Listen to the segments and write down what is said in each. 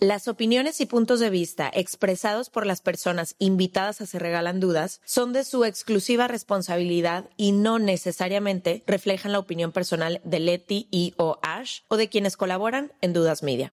Las opiniones y puntos de vista expresados por las personas invitadas a Se Regalan Dudas son de su exclusiva responsabilidad y no necesariamente reflejan la opinión personal de Leti y o Ash o de quienes colaboran en Dudas Media.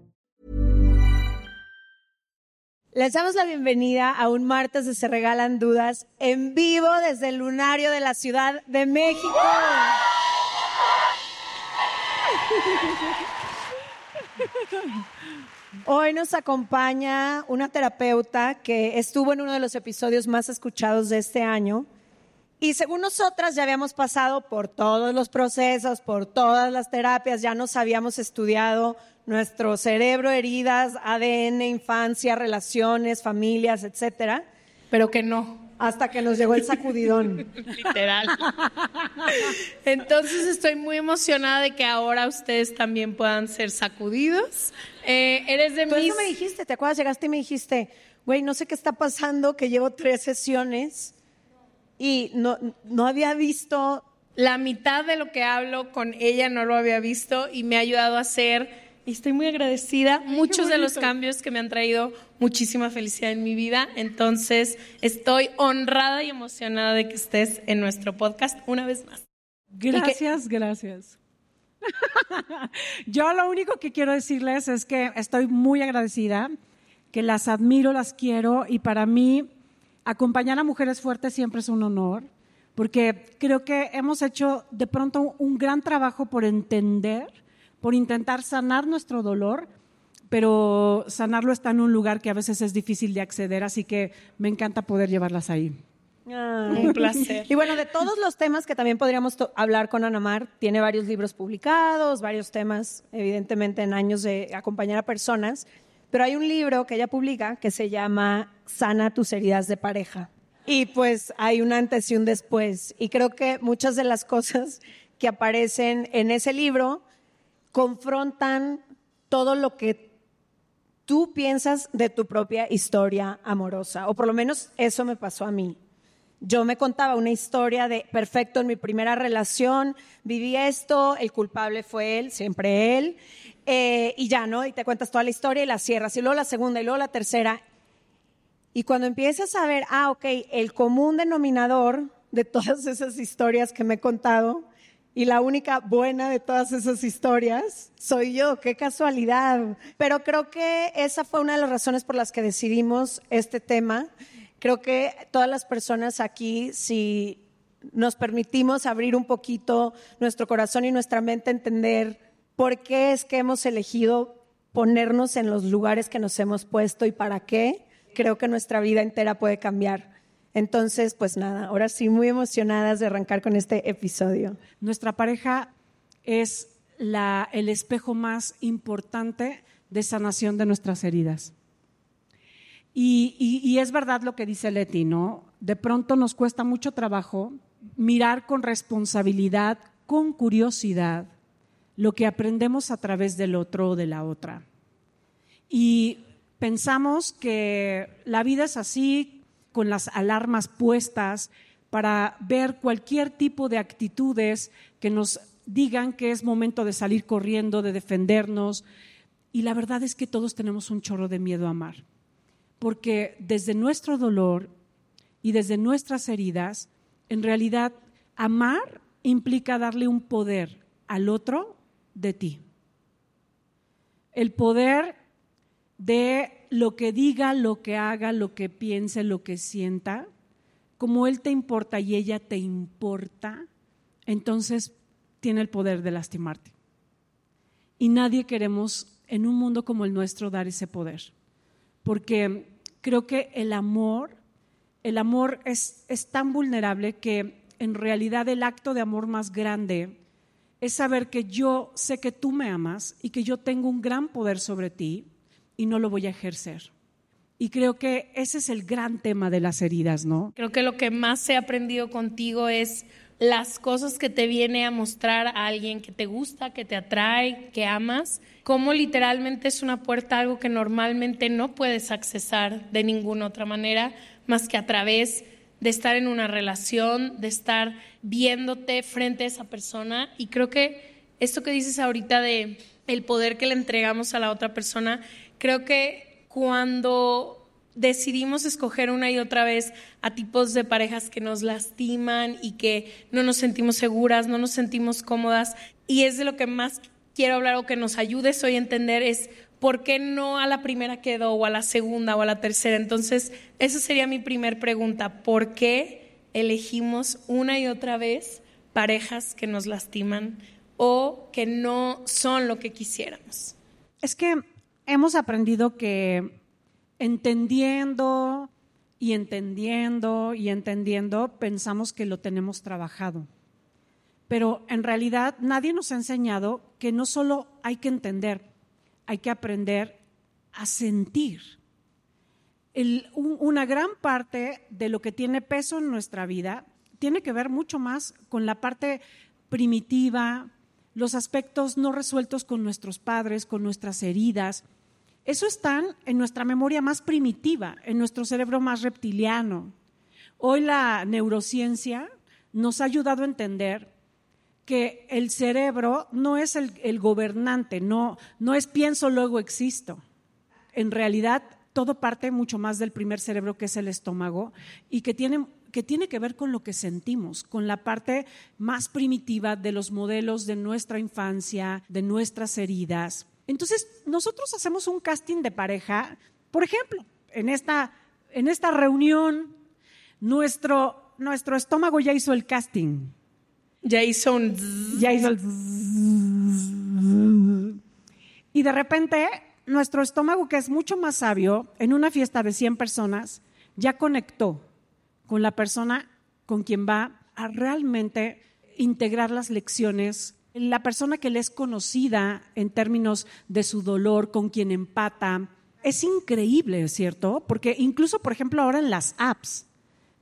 Les damos la bienvenida a un martes de Se Regalan Dudas en vivo desde el lunario de la Ciudad de México. Hoy nos acompaña una terapeuta que estuvo en uno de los episodios más escuchados de este año. Y según nosotras ya habíamos pasado por todos los procesos, por todas las terapias, ya nos habíamos estudiado nuestro cerebro, heridas, ADN, infancia, relaciones, familias, etcétera. Pero que no. Hasta que nos llegó el sacudidón. Literal. Entonces estoy muy emocionada de que ahora ustedes también puedan ser sacudidos. Eh, eres de Tú mis... eso me dijiste, ¿te acuerdas? Llegaste y me dijiste, güey, no sé qué está pasando, que llevo tres sesiones y no, no había visto La mitad de lo que hablo con ella no lo había visto y me ha ayudado a hacer, y estoy muy agradecida, muchos de los cambios que me han traído muchísima felicidad en mi vida. Entonces estoy honrada y emocionada de que estés en nuestro podcast una vez más. Gracias, gracias. Yo lo único que quiero decirles es que estoy muy agradecida, que las admiro, las quiero y para mí acompañar a mujeres fuertes siempre es un honor, porque creo que hemos hecho de pronto un gran trabajo por entender, por intentar sanar nuestro dolor, pero sanarlo está en un lugar que a veces es difícil de acceder, así que me encanta poder llevarlas ahí. Un placer. Y bueno, de todos los temas que también podríamos to- hablar con Ana Mar, tiene varios libros publicados, varios temas, evidentemente, en años de acompañar a personas, pero hay un libro que ella publica que se llama Sana tus heridas de pareja. Y pues hay un antes y un después. Y creo que muchas de las cosas que aparecen en ese libro confrontan todo lo que tú piensas de tu propia historia amorosa, o por lo menos eso me pasó a mí. Yo me contaba una historia de perfecto en mi primera relación, viví esto, el culpable fue él, siempre él, eh, y ya, ¿no? Y te cuentas toda la historia y la cierras, y luego la segunda y luego la tercera. Y cuando empiezas a ver, ah, ok, el común denominador de todas esas historias que me he contado y la única buena de todas esas historias soy yo, qué casualidad. Pero creo que esa fue una de las razones por las que decidimos este tema. Creo que todas las personas aquí, si nos permitimos abrir un poquito nuestro corazón y nuestra mente entender por qué es que hemos elegido ponernos en los lugares que nos hemos puesto y para qué, creo que nuestra vida entera puede cambiar. Entonces, pues nada, ahora sí, muy emocionadas de arrancar con este episodio. Nuestra pareja es el espejo más importante de sanación de nuestras heridas. Y- y es verdad lo que dice Leti, ¿no? De pronto nos cuesta mucho trabajo mirar con responsabilidad, con curiosidad, lo que aprendemos a través del otro o de la otra. Y pensamos que la vida es así, con las alarmas puestas, para ver cualquier tipo de actitudes que nos digan que es momento de salir corriendo, de defendernos. Y la verdad es que todos tenemos un chorro de miedo a amar, porque desde nuestro dolor y desde nuestras heridas, en realidad amar implica darle un poder al otro de ti. El poder de lo que diga, lo que haga, lo que piense, lo que sienta, como él te importa y ella te importa, entonces tiene el poder de lastimarte. Y nadie queremos en un mundo como el nuestro dar ese poder, porque creo que el amor, el amor es, es tan vulnerable que en realidad el acto de amor más grande es saber que yo sé que tú me amas y que yo tengo un gran poder sobre ti y no lo voy a ejercer. Y creo que ese es el gran tema de las heridas, ¿no? Creo que lo que más he aprendido contigo es las cosas que te viene a mostrar a alguien que te gusta, que te atrae, que amas, como literalmente es una puerta algo que normalmente no puedes accesar de ninguna otra manera más que a través de estar en una relación, de estar viéndote frente a esa persona. Y creo que esto que dices ahorita de el poder que le entregamos a la otra persona, creo que cuando decidimos escoger una y otra vez a tipos de parejas que nos lastiman y que no nos sentimos seguras, no nos sentimos cómodas, y es de lo que más quiero hablar o que nos ayudes hoy a entender es ¿por qué no a la primera quedó o a la segunda o a la tercera? Entonces, esa sería mi primer pregunta. ¿Por qué elegimos una y otra vez parejas que nos lastiman o que no son lo que quisiéramos? Es que hemos aprendido que entendiendo y entendiendo y entendiendo, pensamos que lo tenemos trabajado. Pero en realidad nadie nos ha enseñado que no solo hay que entender, hay que aprender a sentir. una gran parte de lo que tiene peso en nuestra vida tiene que ver mucho más con la parte primitiva, los aspectos no resueltos con nuestros padres, con nuestras heridas. Eso están en nuestra memoria más primitiva, en nuestro cerebro más reptiliano. Hoy la neurociencia nos ha ayudado a entender que el cerebro no es el, gobernante, no, no es pienso, luego existo. En realidad, todo parte mucho más del primer cerebro, que es el estómago, y que tiene, que tiene que ver con lo que sentimos, con la parte más primitiva de los modelos de nuestra infancia, de nuestras heridas. Entonces, nosotros hacemos un casting de pareja, por ejemplo, en esta, en esta reunión, nuestro, nuestro estómago ya hizo el casting ya hizo un... Y de repente, nuestro estómago, que es mucho más sabio, en una fiesta de 100 personas, ya conectó con la persona con quien va a realmente integrar las lecciones, la persona que le es conocida en términos de su dolor, con quien empata. Es increíble, ¿cierto? Porque incluso, por ejemplo, ahora en las apps,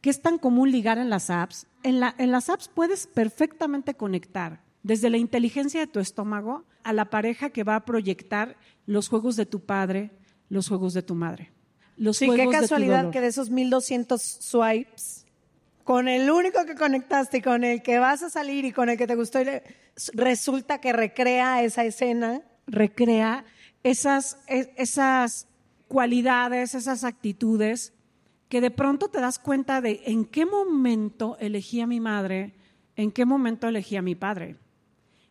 que es tan común ligar en las apps, en, las apps puedes perfectamente conectar desde la inteligencia de tu estómago a la pareja que va a proyectar los juegos de tu padre, los juegos de tu madre. Los sí, qué casualidad que de esos 1200 swipes, con el único que conectaste y con el que vas a salir y con el que te gustó, resulta que recrea esa escena. Recrea esas, e, esas cualidades, esas actitudes que de pronto te das cuenta de en qué momento elegí a mi madre, en qué momento elegí a mi padre,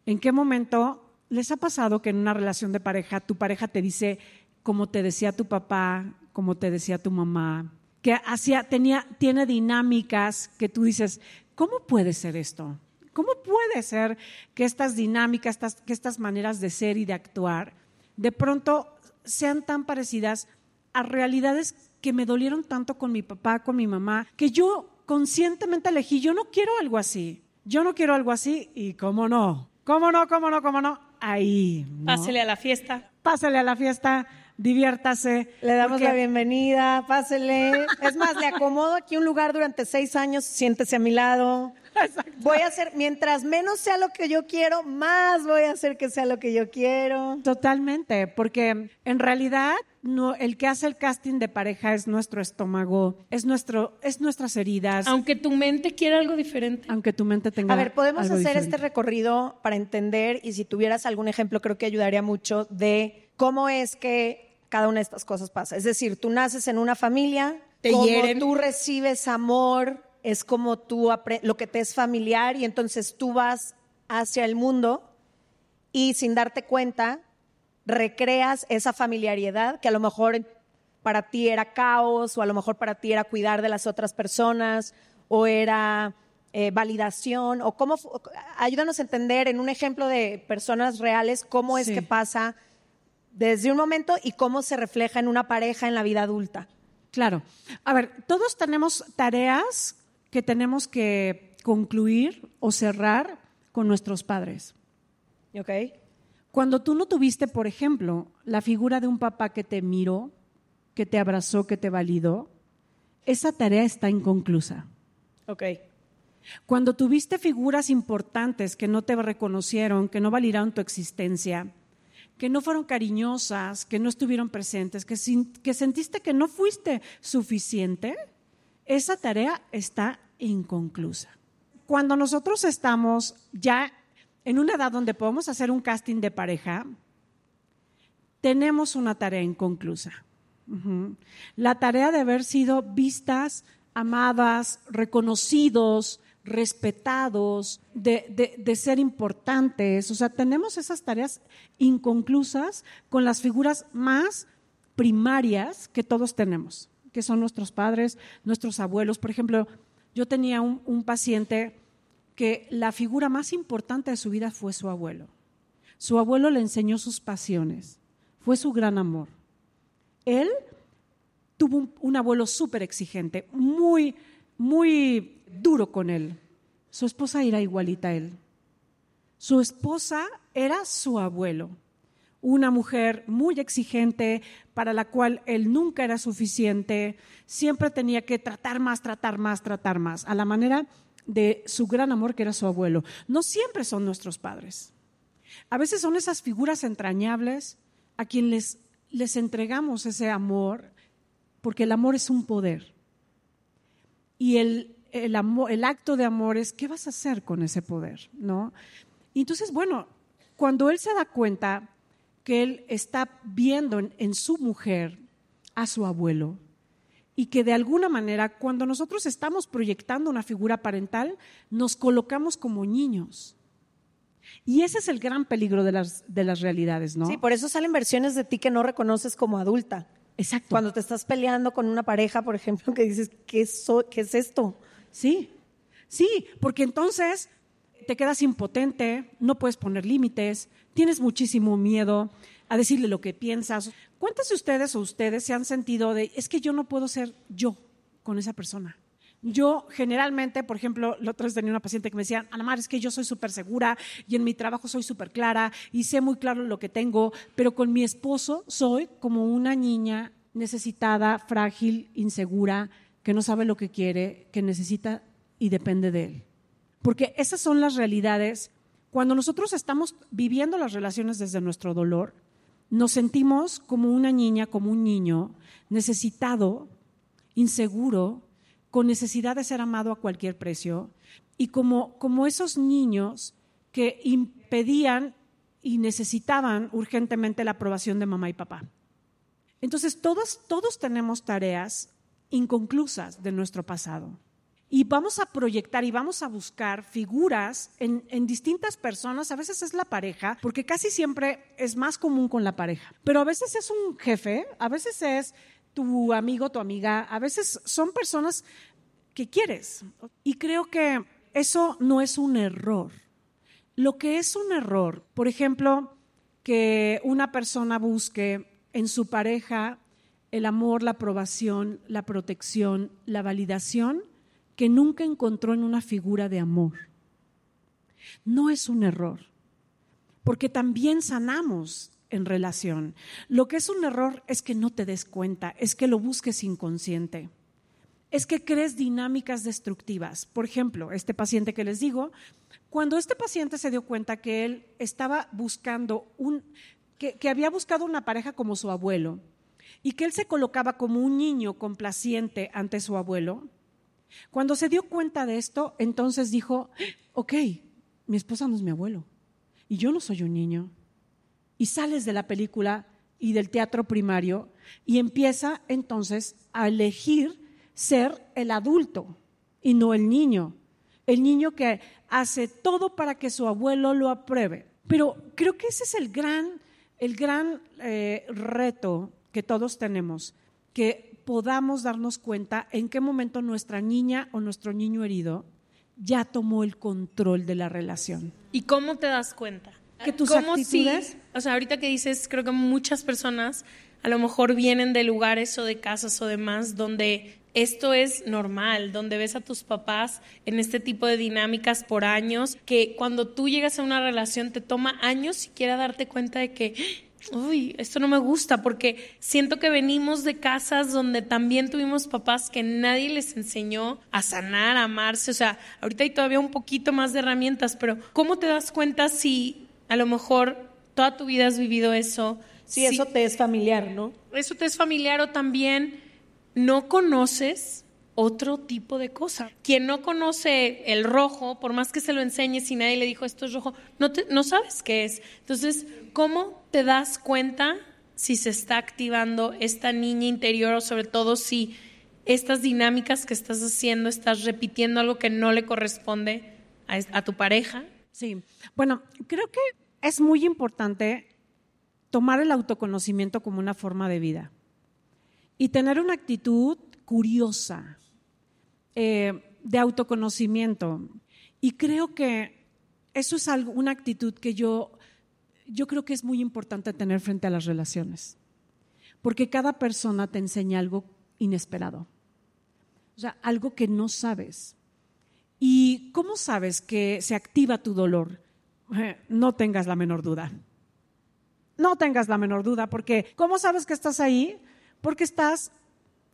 en qué momento les ha pasado que en una relación de pareja tu pareja te dice como te decía tu papá, como te decía tu mamá, que hacía, tenía, tiene dinámicas que tú dices, ¿cómo puede ser esto? ¿Cómo puede ser que estas dinámicas, estas, que estas maneras de ser y de actuar, de pronto sean tan parecidas a realidades que me dolieron tanto con mi papá, con mi mamá, que yo conscientemente elegí, yo no quiero algo así, yo no quiero algo así y cómo no, cómo no, cómo no, cómo no, ahí. Pásele a la fiesta. Pásele a la fiesta, diviértase. Le damos la bienvenida, pásele. Es más, le acomodo aquí un lugar durante seis años, siéntese a mi lado. Voy a hacer, mientras menos sea lo que yo quiero, más voy a hacer que sea lo que yo quiero. Totalmente, porque en realidad no, el que hace el casting de pareja es nuestro estómago, es nuestro, es nuestras heridas, Aunque tu mente quiera algo diferente. aunque tu mente tenga. A ver, podemos algo hacer diferente. este recorrido para entender y si tuvieras algún ejemplo creo que ayudaría mucho de cómo es que cada una de estas cosas pasa. Es decir, tú naces en una familia, Te hieren. tú recibes amor, es como tú lo que te es familiar y entonces tú vas hacia el mundo y sin darte cuenta recreas esa familiaridad que a lo mejor para ti era caos o a lo mejor para ti era cuidar de las otras personas o era eh, validación o cómo ayúdanos a entender en un ejemplo de personas reales cómo es Sí. que pasa desde un momento y cómo se refleja en una pareja en la vida adulta. Claro. A ver, todos tenemos tareas que tenemos que concluir o cerrar con nuestros padres. ¿Ok? Cuando tú no tuviste, por ejemplo, la figura de un papá que te miró, que te abrazó, que te validó, esa tarea está inconclusa. Ok. Cuando tuviste figuras importantes que no te reconocieron, que no validaron tu existencia, que no fueron cariñosas, que no estuvieron presentes, que, sin- que sentiste que no fuiste suficiente, esa tarea está inconclusa. Cuando nosotros estamos ya en una edad donde podemos hacer un casting de pareja, tenemos una tarea inconclusa. La tarea de haber sido vistas, amadas, reconocidos, respetados, de, de- de ser importantes. O sea, tenemos esas tareas inconclusas con las figuras más primarias que todos tenemos, que son nuestros padres, nuestros abuelos. Por ejemplo, yo tenía un, paciente que la figura más importante de su vida fue su abuelo. Su abuelo le enseñó sus pasiones, fue su gran amor. Él tuvo un, un abuelo súper exigente, muy, muy duro con él. Su esposa era igualita a él. Su esposa era su abuelo, una mujer muy exigente para la cual él nunca era suficiente, siempre tenía que tratar más, tratar más, tratar más, a la manera de su gran amor que era su abuelo. No siempre son nuestros padres. A veces son esas figuras entrañables a quien les, les entregamos ese amor, porque el amor es un poder. Y el, el, acto de amor es, ¿qué vas a hacer con ese poder? ¿No? Y entonces, bueno, cuando él se da cuenta que él está viendo en, en su mujer a su abuelo, y que de alguna manera cuando nosotros estamos proyectando una figura parental, nos colocamos como niños. Y ese es el gran peligro de las, de las realidades, ¿no? Sí, por eso salen versiones de ti que no reconoces como adulta. Exacto. Cuando te estás peleando con una pareja, por ejemplo, que dices, ¿qué, so- qué es esto? Sí, sí, porque entonces te quedas impotente, no puedes poner límites, tienes muchísimo miedo a decirle lo que piensas. ¿Cuántas de ustedes o ustedes se han sentido de, es que yo no puedo ser yo con esa persona? Yo generalmente, por ejemplo, la otra vez tenía una paciente que me decía, Ana Mar, es que yo soy súper segura y en mi trabajo soy súper clara y sé muy claro lo que tengo, pero con mi esposo soy como una niña necesitada, frágil, insegura, que no sabe lo que quiere, que necesita y depende de él. Porque esas son las realidades. Cuando nosotros estamos viviendo las relaciones desde nuestro dolor, nos sentimos como una niña, como un niño, necesitado, inseguro, con necesidad de ser amado a cualquier precio, y como, como esos niños que impedían y necesitaban urgentemente la aprobación de mamá y papá. Entonces, todos, todos tenemos tareas inconclusas de nuestro pasado. Y vamos a proyectar y vamos a buscar figuras en, distintas personas. A veces es la pareja, porque casi siempre es más común con la pareja. Pero a veces es un jefe, a veces es tu amigo, tu amiga, a veces son personas que quieres. Y creo que eso no es un error. Lo que es un error, por ejemplo, que una persona busque en su pareja el amor, la aprobación, la protección, la validación que nunca encontró en una figura de amor. No es un error, porque también sanamos en relación. Lo que es un error es que no te des cuenta, es que lo busques inconsciente. es que crees dinámicas destructivas. Por ejemplo, este paciente que les digo, cuando este paciente se dio cuenta que él estaba buscando un, que, que había buscado una pareja como su abuelo y que él se colocaba como un niño complaciente ante su abuelo, cuando se dio cuenta de esto, entonces dijo, ok, mi esposa no es mi abuelo y yo no soy un niño. Y sales de la película y del teatro primario y empieza entonces a elegir ser el adulto y no el niño. El niño que hace todo para que su abuelo lo apruebe. Pero creo que ese es el gran, el gran eh, reto que todos tenemos, que podamos darnos cuenta en qué momento nuestra niña o nuestro niño herido ya tomó el control de la relación. ¿Y cómo te das cuenta? Que tus ¿Cómo actitudes- si- o sea, ahorita que dices, creo que muchas personas a lo mejor vienen de lugares o de casas o demás donde esto es normal, donde ves a tus papás en este tipo de dinámicas por años, que cuando tú llegas a una relación te toma años siquiera darte cuenta de que, uy, esto no me gusta, porque siento que venimos de casas donde también tuvimos papás que nadie les enseñó a sanar, a amarse, o sea, ahorita hay todavía un poquito más de herramientas, pero ¿cómo te das cuenta si a lo mejor toda tu vida has vivido eso? Sí, eso te es familiar, ¿no? eso te es familiar o también no conoces otro tipo de cosa. Quien no conoce el rojo, por más que se lo enseñes y nadie le dijo esto es rojo, no, te- no sabes qué es. Entonces, ¿cómo te das cuenta si se está activando esta niña interior o sobre todo si estas dinámicas que estás haciendo, estás repitiendo algo que no le corresponde a, tu pareja? Sí, bueno, creo que es muy importante tomar el autoconocimiento como una forma de vida y tener una actitud curiosa eh, de autoconocimiento. Y creo que eso es algo, una actitud que yo, yo creo que es muy importante tener frente a las relaciones, porque cada persona te enseña algo inesperado, o sea, algo que no sabes. ¿Y cómo sabes que se activa tu dolor? Eh, No tengas la menor duda. No tengas la menor duda, porque ¿cómo sabes que estás ahí? Porque estás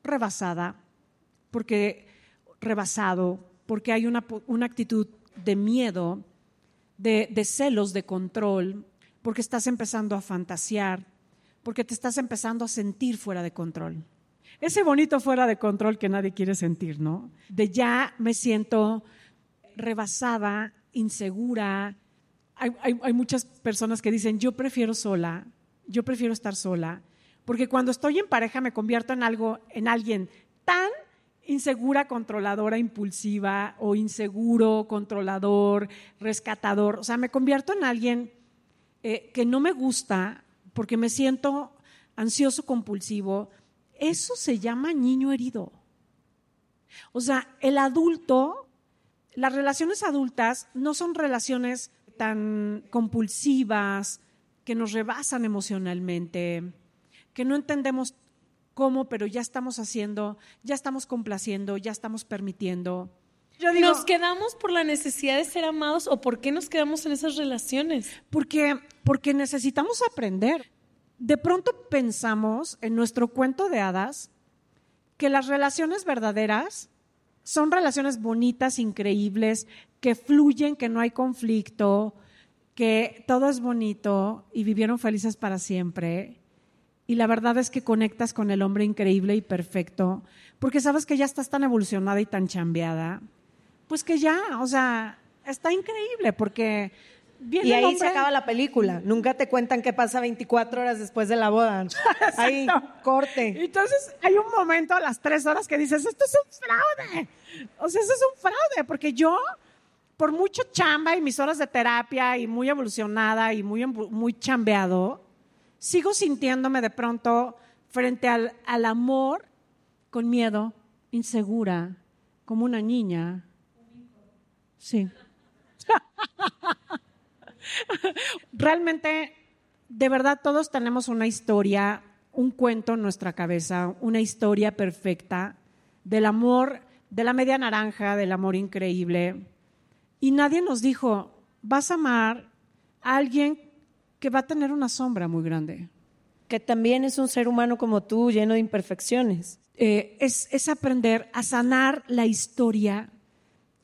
rebasada, porque rebasado, porque hay una, una actitud de miedo, de, de celos, de control, porque estás empezando a fantasear, porque te estás empezando a sentir fuera de control. Ese bonito fuera de control que nadie quiere sentir, ¿no? De ya me siento rebasada, insegura. Hay, muchas personas que dicen, yo prefiero sola, yo prefiero estar sola, porque cuando estoy en pareja me convierto en algo, en alguien tan insegura, controladora, impulsiva o inseguro, controlador, rescatador. O sea, me convierto en alguien eh, que no me gusta porque me siento ansioso compulsivo. Eso se llama niño herido. O sea, el adulto, las relaciones adultas no son relaciones tan compulsivas, que nos rebasan emocionalmente, que no entendemos cómo, pero ya estamos haciendo, ya estamos complaciendo, ya estamos permitiendo. Yo digo, ¿Nos quedamos por la necesidad de ser amados o por qué nos quedamos en esas relaciones? porque, porque necesitamos aprender. De pronto pensamos en nuestro cuento de hadas que las relaciones verdaderas son relaciones bonitas, increíbles, que fluyen, que no hay conflicto, que todo es bonito y vivieron felices para siempre. Y la verdad es que conectas con el hombre increíble y perfecto, porque sabes que ya estás tan evolucionada y tan chambeada, pues que ya, o sea, está increíble, porque viene Y ahí hombre- se acaba la película. Nunca te cuentan qué pasa 24 horas después de la boda. Ahí, corte. Entonces hay un momento a las tres horas que dices, esto es un fraude. O sea, eso es un fraude, porque yo, por mucho chamba y mis horas de terapia y muy evolucionada y muy, muy chambeado, sigo sintiéndome de pronto frente al, al amor con miedo, insegura, como una niña. Sí. Realmente, de verdad, todos tenemos una historia, un cuento en nuestra cabeza, una historia perfecta del amor, de la media naranja, del amor increíble. Y nadie nos dijo, vas a amar a alguien que va a tener una sombra muy grande. que también es un ser humano como tú, lleno de imperfecciones. Eh, es, es aprender a sanar la historia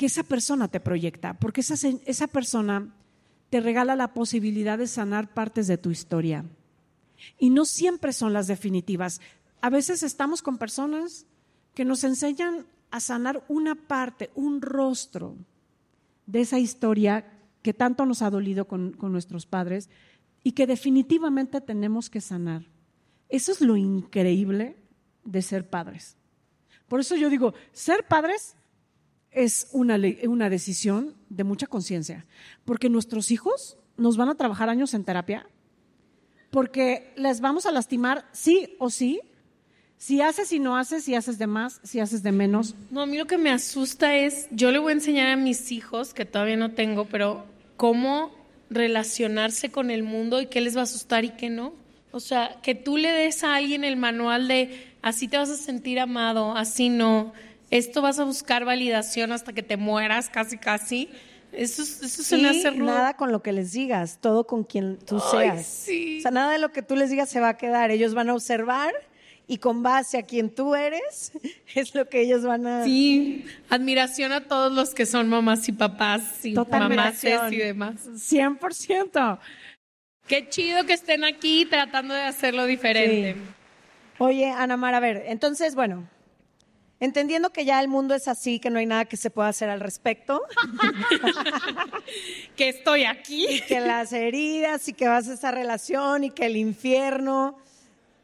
que esa persona te proyecta, porque esa, esa persona te regala la posibilidad de sanar partes de tu historia. Y no siempre son las definitivas. A veces estamos con personas que nos enseñan a sanar una parte, un rostro de esa historia que tanto nos ha dolido con, con nuestros padres y que definitivamente tenemos que sanar. Eso es lo increíble de ser padres. Por eso yo digo, ser padres es una, una decisión de mucha conciencia, porque nuestros hijos nos van a trabajar años en terapia, porque les vamos a lastimar sí o sí, si haces y no haces, si haces de más, si haces de menos. No, a mí lo que me asusta es, yo le voy a enseñar a mis hijos, que todavía no tengo, pero cómo relacionarse con el mundo y qué les va a asustar y qué no. O sea, que tú le des a alguien el manual de así te vas a sentir amado, así no. Esto vas a buscar validación hasta que te mueras, casi, casi. Eso, es- eso se me Y hace rudo. nada con lo que les digas, todo con quien tú Ay, seas. sí. O sea, nada de lo que tú les digas se va a quedar. Ellos van a observar y con base a quien tú eres, es lo que ellos van a... Sí, admiración a todos los que son mamás y papás y admiración. y demás. 100%. Qué chido que estén aquí tratando de hacerlo diferente. Sí. Oye, Ana Mar, a ver, entonces, bueno, entendiendo que ya el mundo es así, que no hay nada que se pueda hacer al respecto, Que estoy aquí. y que las heridas y que vas a esa relación y que el infierno...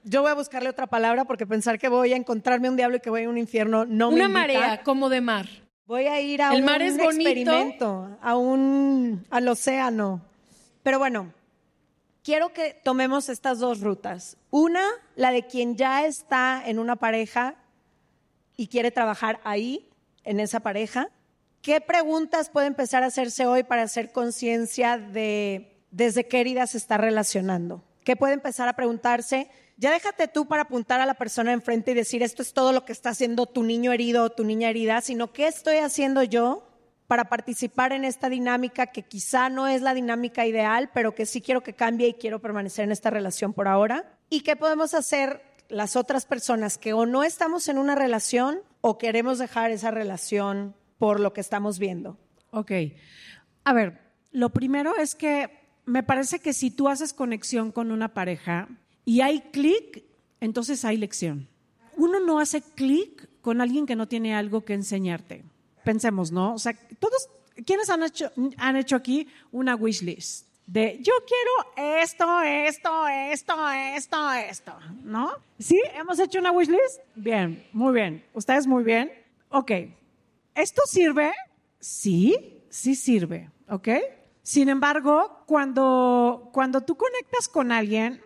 Yo voy a buscarle otra palabra porque pensar que voy a encontrarme un diablo y que voy a un infierno no me Una marea como de mar. Voy a ir a El un mar es bonito. experimento, a un al océano. Pero bueno, quiero que tomemos estas dos rutas. Una, la de quien ya está en una pareja y quiere trabajar ahí, en esa pareja. ¿Qué preguntas puede empezar a hacerse hoy para hacer conciencia de desde qué heridas se está relacionando? ¿Qué puede empezar a preguntarse? Ya déjate tú para apuntar a la persona enfrente y decir esto es todo lo que está haciendo tu niño herido o tu niña herida, sino qué estoy haciendo yo para participar en esta dinámica que quizá no es la dinámica ideal, pero que sí quiero que cambie y quiero permanecer en esta relación por ahora. ¿Y qué podemos hacer las otras personas que o no estamos en una relación o queremos dejar esa relación por lo que estamos viendo? Ok. A ver, lo primero es que me parece que si tú haces conexión con una pareja y hay clic, entonces hay lección. Uno no hace clic con alguien que no tiene algo que enseñarte. Pensemos, ¿no? O sea, todos, ¿quiénes han hecho, han hecho aquí una wish list? De yo quiero esto, esto, esto, esto, esto, ¿no? ¿Sí? ¿Hemos hecho una wish list? Bien, muy bien. ¿Ustedes muy bien? Ok. ¿Esto sirve? Sí, sí sirve, ¿ok? Sin embargo, cuando, cuando tú conectas con alguien,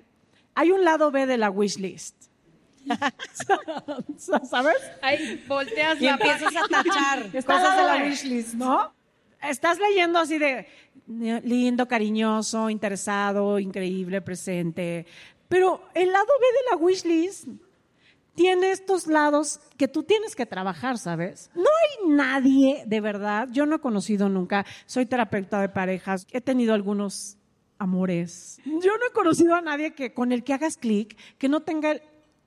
hay un lado B de la wish list. ¿Sabes? Ahí volteas Y la empiezas a tachar Está cosas de la wishlist. ¿no? Estás leyendo así de lindo, cariñoso, interesado, increíble, presente. Pero el lado B de la wishlist tiene estos lados que tú tienes que trabajar, ¿sabes? No hay nadie, de verdad, yo no he conocido nunca, soy terapeuta de parejas, he tenido algunos amores. Yo no he conocido a nadie que con el que hagas clic, que no tenga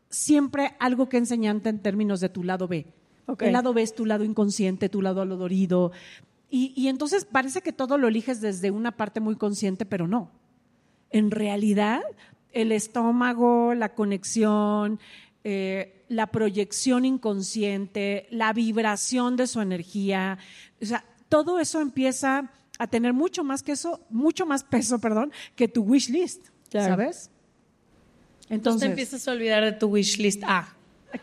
siempre algo que enseñarte en términos de tu lado B. El lado B es tu lado inconsciente, tu lado dolorido. Y, y entonces parece que todo lo eliges desde una parte muy consciente, pero no. En realidad, el estómago, la conexión, eh, la proyección inconsciente, la vibración de su energía, o sea, todo eso empieza a tener mucho más que eso, mucho más peso, perdón, que tu wish list, Claro. ¿sabes? Entonces te empiezas a olvidar de tu wish list A.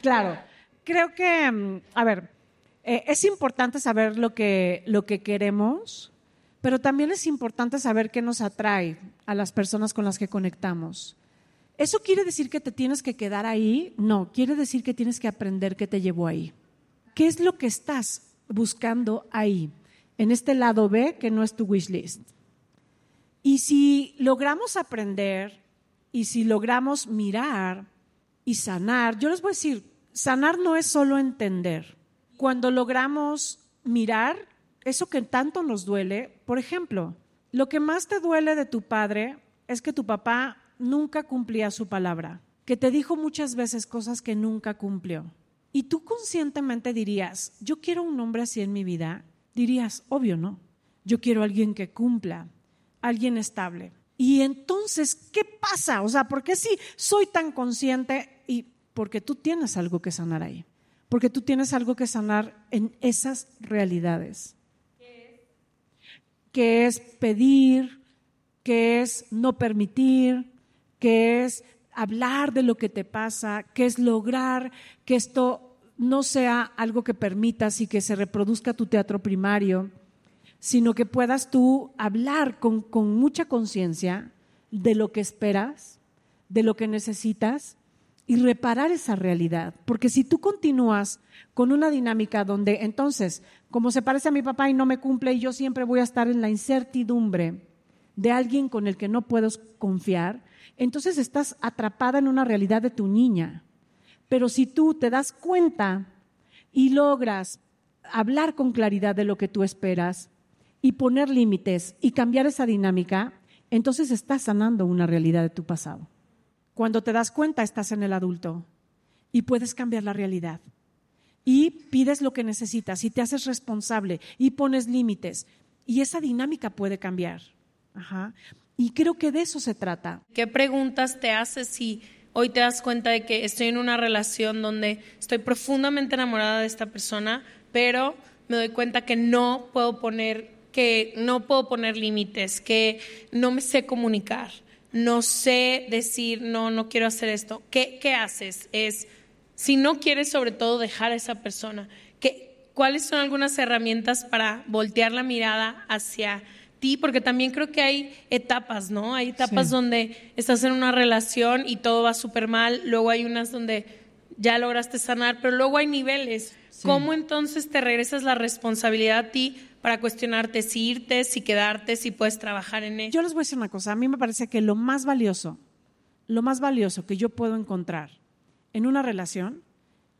Claro, creo que, mm, a ver, eh, es importante saber lo que, lo que queremos, pero también es importante saber qué nos atrae a las personas con las que conectamos. ¿Eso quiere decir que te tienes que quedar ahí? No, quiere decir que tienes que aprender qué te llevó ahí. ¿Qué es lo que estás buscando ahí, en este lado B que no es tu wish list? Y si logramos aprender y si logramos mirar y sanar, yo les voy a decir, sanar no es solo entender. Cuando logramos mirar eso que tanto nos duele, por ejemplo, lo que más te duele de tu padre es que tu papá nunca cumplía su palabra, que te dijo muchas veces cosas que nunca cumplió. Y tú conscientemente dirías, yo quiero un hombre así en mi vida, dirías, obvio, ¿no? Yo quiero alguien que cumpla, alguien estable. Y entonces, ¿qué pasa? O sea, ¿por qué si soy tan consciente? Y porque tú tienes algo que sanar ahí. Porque tú tienes algo que sanar en esas realidades. Que es pedir, que es no permitir, que es hablar de lo que te pasa, que es lograr que esto no sea algo que permitas y que se reproduzca tu teatro primario, sino que puedas tú hablar con, con mucha conciencia de lo que esperas, de lo que necesitas y reparar esa realidad. Porque si tú continúas con una dinámica donde entonces, como se parece a mi papá y no me cumple y yo siempre voy a estar en la incertidumbre de alguien con el que no puedo confiar, entonces estás atrapada en una realidad de tu niña. Pero si tú te das cuenta y logras hablar con claridad de lo que tú esperas y poner límites y cambiar esa dinámica, entonces estás sanando una realidad de tu pasado. Cuando te das cuenta, estás en el adulto y puedes cambiar la realidad. Y pides lo que necesitas y te haces responsable y pones límites. Y esa dinámica puede cambiar. Ajá. Y creo que de eso se trata. ¿Qué preguntas te haces si hoy te das cuenta de que estoy en una relación donde estoy profundamente enamorada de esta persona, pero me doy cuenta que no puedo poner que no puedo poner límites, que no me sé comunicar, no sé decir, no, no quiero hacer esto. ¿Qué, qué haces? Es, si no quieres sobre todo dejar a esa persona, ¿qué, ¿cuáles son algunas herramientas para voltear la mirada hacia ti, porque también creo que hay etapas, ¿no? Hay etapas donde estás en una relación y todo va súper mal, luego hay unas donde ya lograste sanar, pero luego hay niveles. ¿Cómo entonces te regresas la responsabilidad a ti para cuestionarte si irte, si quedarte, si puedes trabajar en ello? Yo les voy a decir una cosa, a mí me parece que lo más valioso, lo más valioso que yo puedo encontrar en una relación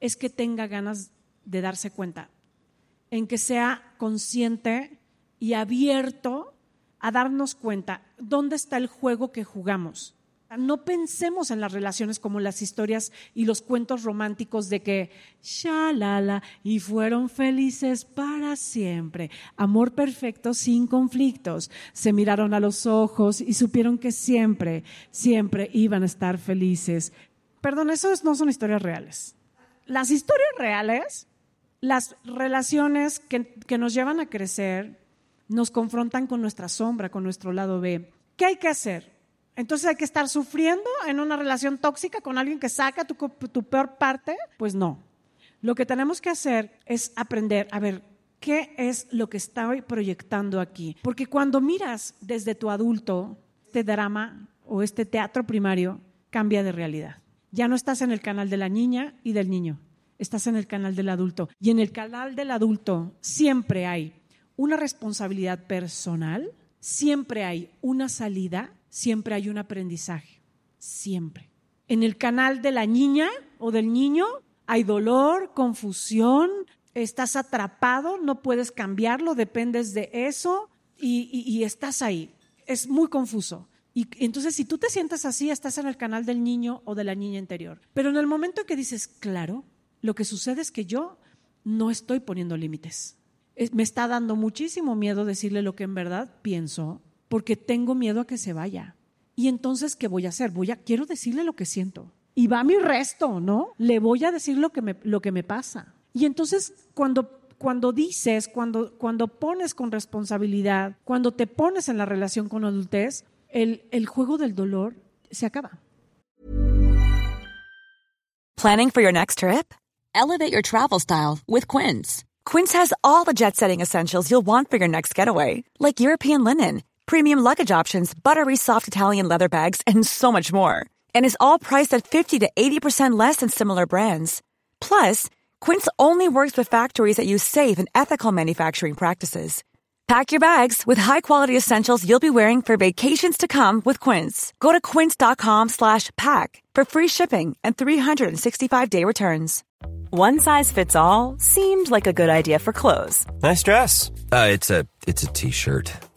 es que tenga ganas de darse cuenta, en que sea consciente y abierto a darnos cuenta dónde está el juego que jugamos. No pensemos en las relaciones como las historias y los cuentos románticos de que shalala y fueron felices para siempre. Amor perfecto sin conflictos. Se miraron a los ojos y supieron que siempre, siempre iban a estar felices. Perdón, eso no son historias reales. Las historias reales, las relaciones que, que nos llevan a crecer, nos confrontan con nuestra sombra, con nuestro lado B. ¿Qué hay que hacer? Entonces hay que estar sufriendo en una relación tóxica con alguien que saca tu, peor parte. Pues no. Lo que tenemos que hacer es aprender a ver qué es lo que estoy proyectando aquí. Porque cuando miras desde tu adulto, este drama o este teatro primario cambia de realidad. Ya no estás en el canal de la niña y del niño, estás en el canal del adulto. Y en el canal del adulto siempre hay una responsabilidad personal, siempre hay una salida, siempre hay un aprendizaje, siempre. En el canal de la niña o del niño hay dolor, confusión, estás atrapado, no puedes cambiarlo, dependes de eso y, estás ahí. Es muy confuso. Y entonces, si tú te sientes así, estás en el canal del niño o de la niña interior. Pero en el momento en que dices, claro, lo que sucede es que yo no estoy poniendo límites me está dando muchísimo miedo decirle lo que en verdad pienso, porque tengo miedo a que se vaya. Y entonces, ¿qué voy a hacer? Voy a, quiero decirle lo que siento. Y va mi resto, ¿no? Le voy a decir lo que me, lo que me pasa. Y entonces, cuando, cuando dices, cuando, cuando pones con responsabilidad, cuando te pones en la relación con adultez, el, el juego del dolor se acaba. Planning for your next trip? Elevate your travel style with Quince. Quince has all the jet setting essentials you'll want for your next getaway, like European linen, premium luggage options, buttery soft Italian leather bags, and so much more. And is all priced at 50 to 80% less than similar brands. Plus, Quince only works with factories that use safe and ethical manufacturing practices. Pack your bags with high-quality essentials you'll be wearing for vacations to come with Quince. Go to quince.com/pack for free shipping and 365-day returns. One size fits all seemed like a good idea for clothes. Nice dress. Uh, it's a it's a t-shirt.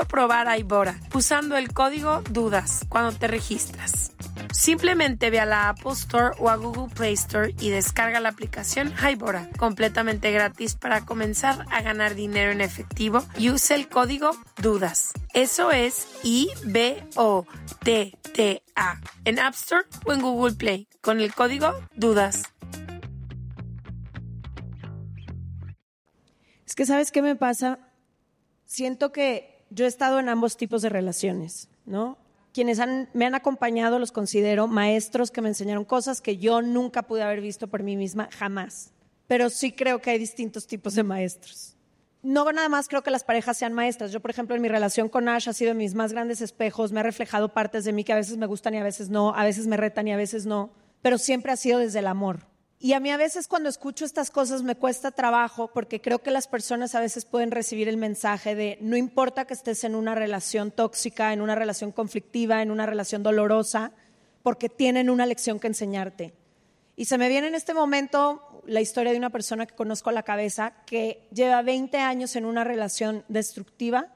probar Hybora usando el código DUDAS cuando te registras. Simplemente ve a la Apple Store o a Google Play Store y descarga la aplicación Hybora, completamente gratis para comenzar a ganar dinero en efectivo y use el código DUDAS. Eso es I-B-O-T-T-A en App Store o en Google Play con el código DUDAS. Es que, ¿sabes qué me pasa? Siento que yo he estado en ambos tipos de relaciones, ¿no? Quienes han, me han acompañado los considero maestros que me enseñaron cosas que yo nunca pude haber visto por mí misma, jamás. Pero sí creo que hay distintos tipos de maestros. No nada más creo que las parejas sean maestras. Yo, por ejemplo, en mi relación con Ash ha sido de mis más grandes espejos, me ha reflejado partes de mí que a veces me gustan y a veces no, a veces me retan y a veces no, pero siempre ha sido desde el amor. Y a mí a veces cuando escucho estas cosas me cuesta trabajo porque creo que las personas a veces pueden recibir el mensaje de no importa que estés en una relación tóxica, en una relación conflictiva, en una relación dolorosa, porque tienen una lección que enseñarte. Y se me viene en este momento la historia de una persona que conozco a la cabeza que lleva 20 años en una relación destructiva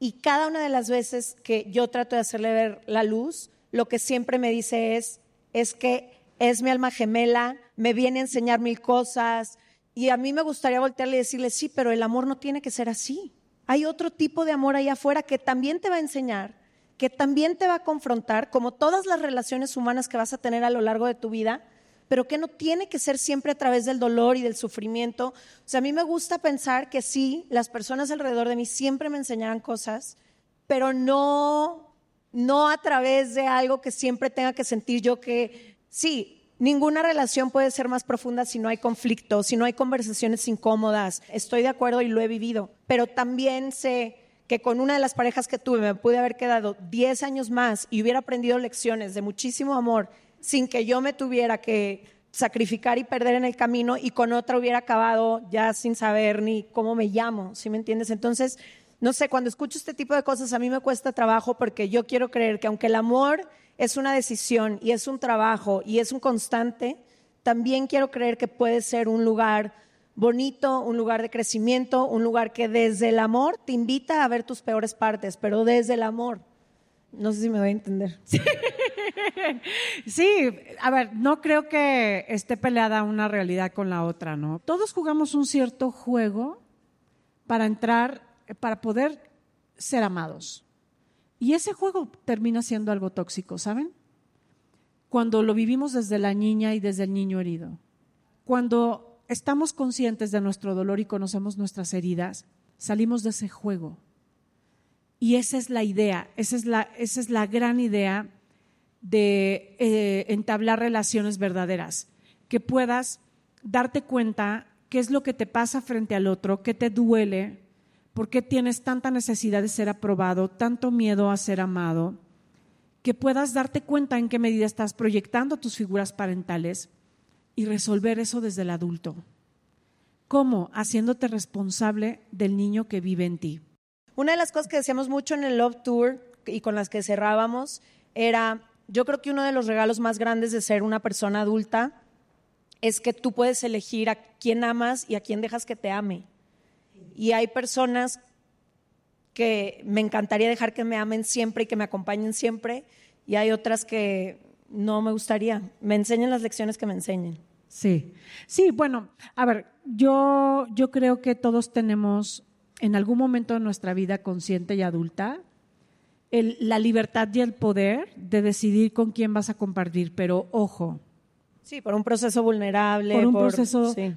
y cada una de las veces que yo trato de hacerle ver la luz, lo que siempre me dice es, es que es mi alma gemela, me viene a enseñar mil cosas. Y a mí me gustaría voltearle y decirle, sí, pero el amor no tiene que ser así. Hay otro tipo de amor ahí afuera que también te va a enseñar, que también te va a confrontar, como todas las relaciones humanas que vas a tener a lo largo de tu vida, pero que no tiene que ser siempre a través del dolor y del sufrimiento. O sea, a mí me gusta pensar que sí, las personas alrededor de mí siempre me enseñarán cosas, pero no, no a través de algo que siempre tenga que sentir yo que sí, Ninguna relación puede ser más profunda si no hay conflicto, si no hay conversaciones incómodas. Estoy de acuerdo y lo he vivido, pero también sé que con una de las parejas que tuve me pude haber quedado 10 años más y hubiera aprendido lecciones de muchísimo amor sin que yo me tuviera que sacrificar y perder en el camino y con otra hubiera acabado ya sin saber ni cómo me llamo, ¿sí me entiendes? Entonces, no sé, cuando escucho este tipo de cosas a mí me cuesta trabajo porque yo quiero creer que aunque el amor es una decisión y es un trabajo y es un constante, también quiero creer que puede ser un lugar bonito, un lugar de crecimiento, un lugar que desde el amor te invita a ver tus peores partes, pero desde el amor. No sé si me voy a entender. Sí. a ver, no creo que esté peleada una realidad con la otra, ¿no? Todos jugamos un cierto juego para entrar, para poder ser amados. Y ese juego termina siendo algo tóxico, ¿saben? Cuando lo vivimos desde la niña y desde el niño herido. Cuando estamos conscientes de nuestro dolor y conocemos nuestras heridas, salimos de ese juego. Y esa es la idea, esa es la, esa es la gran idea de eh, entablar relaciones verdaderas, que puedas darte cuenta qué es lo que te pasa frente al otro, qué te duele, ¿Por qué tienes tanta necesidad de ser aprobado, tanto miedo a ser amado? que puedas darte cuenta en qué medida estás proyectando tus figuras parentales y resolver eso desde el adulto. ¿Cómo? Haciéndote responsable del niño que vive en ti. Una de las cosas que decíamos mucho en el Love Tour y con las que cerrábamos era, yo creo que uno de los regalos más grandes de ser una persona adulta es que tú puedes elegir a quién amas y a quién dejas que te ame. Y hay personas que me encantaría dejar que me amen siempre y que me acompañen siempre, y hay otras que no me gustaría. Me enseñen las lecciones que me enseñen. Sí, sí, bueno, a ver, yo, yo creo que todos tenemos en algún momento de nuestra vida consciente y adulta el- la libertad y el poder de decidir con quién vas a compartir, pero ojo, Sí, por un proceso vulnerable. por un proceso sí.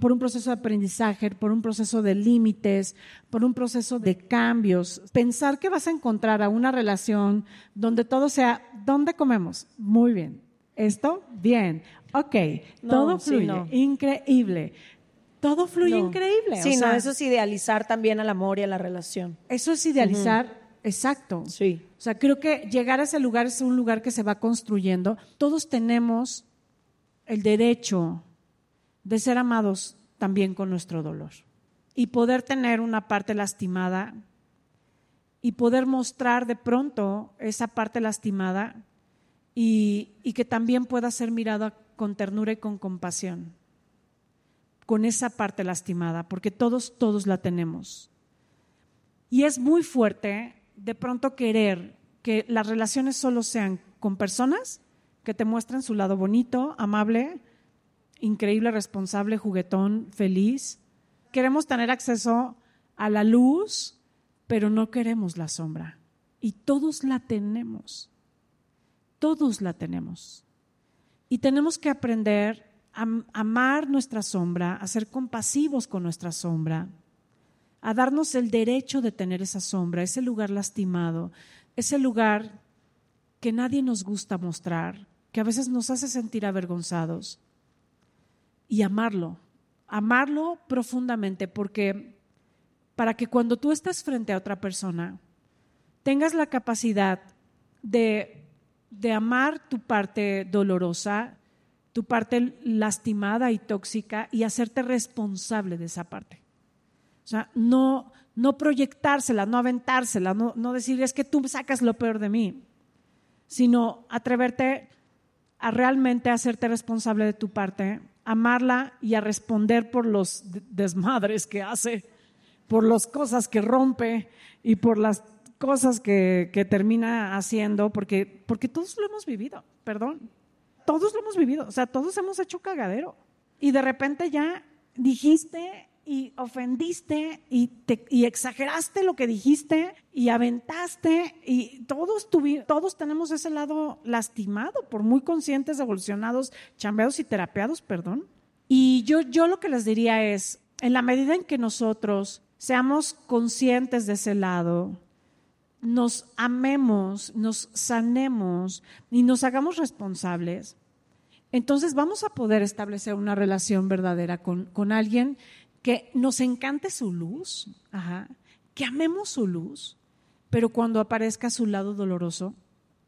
Por un proceso de aprendizaje, por un proceso de límites, por un proceso de cambios. Pensar que vas a encontrar a una relación donde todo sea, ¿dónde comemos? Muy bien. ¿Esto? Bien. Ok. No, todo sí, fluye. no. Increíble. Todo fluye No. increíble. Sí, o sea, no, eso es idealizar también al amor y a la relación. eso es idealizar. Exacto. Sí. O sea, creo que llegar a ese lugar es un lugar que se va construyendo. Todos tenemos el derecho de ser amados también con nuestro dolor y poder tener una parte lastimada y poder mostrar de pronto esa parte lastimada y, que también pueda ser mirada con ternura y con compasión, con esa parte lastimada, porque todos, todos la tenemos. Y es muy fuerte de pronto querer que las relaciones solo sean con personas que te muestran su lado bonito, amable, increíble, responsable, juguetón, feliz. Queremos tener acceso a la luz, pero no queremos la sombra. Y todos la tenemos. Todos la tenemos. Y tenemos que aprender a am- amar nuestra sombra, a ser compasivos con nuestra sombra, a darnos el derecho de tener esa sombra, ese lugar lastimado, ese lugar que nadie nos gusta mostrar, que a veces nos hace sentir avergonzados, y amarlo, amarlo profundamente, porque para que cuando tú estés frente a otra persona, tengas la capacidad de, de amar tu parte dolorosa, tu parte lastimada y tóxica, y hacerte responsable de esa parte. O sea, no, no proyectársela, no aventársela, no, no decir es que tú sacas lo peor de mí, sino atreverte a realmente hacerte responsable de tu parte, amarla y a responder por los de- desmadres que hace, por las cosas que rompe y por las cosas que, que termina haciendo, porque, porque todos lo hemos vivido, perdón, todos lo hemos vivido, o sea, todos hemos hecho cagadero. Y de repente ya dijiste y ofendiste y, te- y exageraste lo que dijiste y aventaste y todos, tuvi- todos tenemos ese lado lastimado, por muy conscientes, evolucionados, chambeados y terapeados, perdón. Y yo, yo lo que les diría es, en la medida en que nosotros seamos conscientes de ese lado, nos amemos, nos sanemos y nos hagamos responsables, entonces vamos a poder establecer una relación verdadera con, con alguien que nos encante su luz, que amemos su luz, pero cuando aparezca su lado doloroso,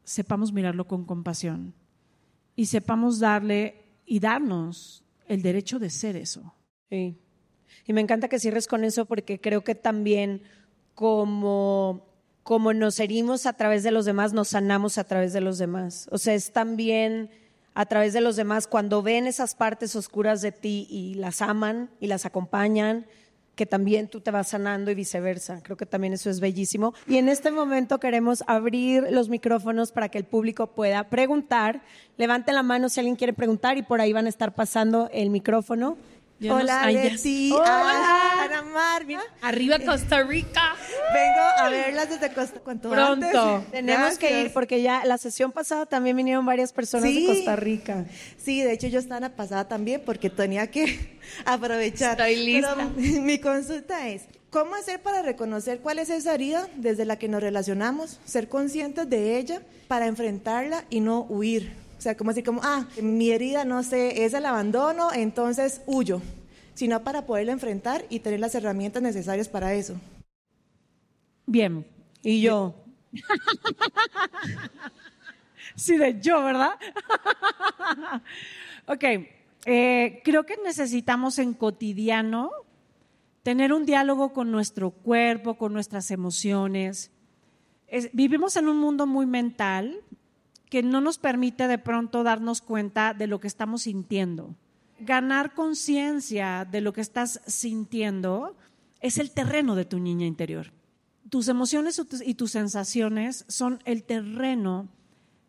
sepamos mirarlo con compasión y sepamos darle y darnos el derecho de ser eso. Y me encanta que cierres con eso porque creo que también como, como nos herimos a través de los demás, nos sanamos a través de los demás. O sea, es también a través de los demás cuando ven esas partes oscuras de ti y las aman y las acompañan, que también tú te vas sanando y viceversa. Creo que también eso es bellísimo. Y en este momento queremos abrir los micrófonos para que el público pueda preguntar. Levanten la mano si alguien quiere preguntar y por ahí van a estar pasando el micrófono. Ya nos- Hola, ay, ya- Betsy. Hola. Ah, Ana Mar, mira. Arriba Costa Rica. Vengo a verlas desde Costa cuanto Pronto. antes. Tenemos que ir porque ya la sesión pasada también vinieron varias personas Sí. de Costa Rica. Sí, de hecho yo estaba la pasada también porque tenía que aprovechar. Estoy lista. Pero mi consulta es, ¿cómo hacer para reconocer cuál es esa herida desde la que nos relacionamos? Ser conscientes de ella para enfrentarla y no huir. O sea, como así como, ah, mi herida, no sé, es el abandono, entonces huyo. Sino para poderla enfrentar y tener las herramientas necesarias para eso. Bien, Y yo, sí, de yo, ¿verdad? ok, eh, creo que necesitamos en cotidiano tener un diálogo con nuestro cuerpo, con nuestras emociones. vivimos en un mundo muy mental que no nos permite de pronto darnos cuenta de lo que estamos sintiendo. Ganar conciencia de lo que estás sintiendo es el terreno de tu niña interior. Tus emociones y tus sensaciones son el terreno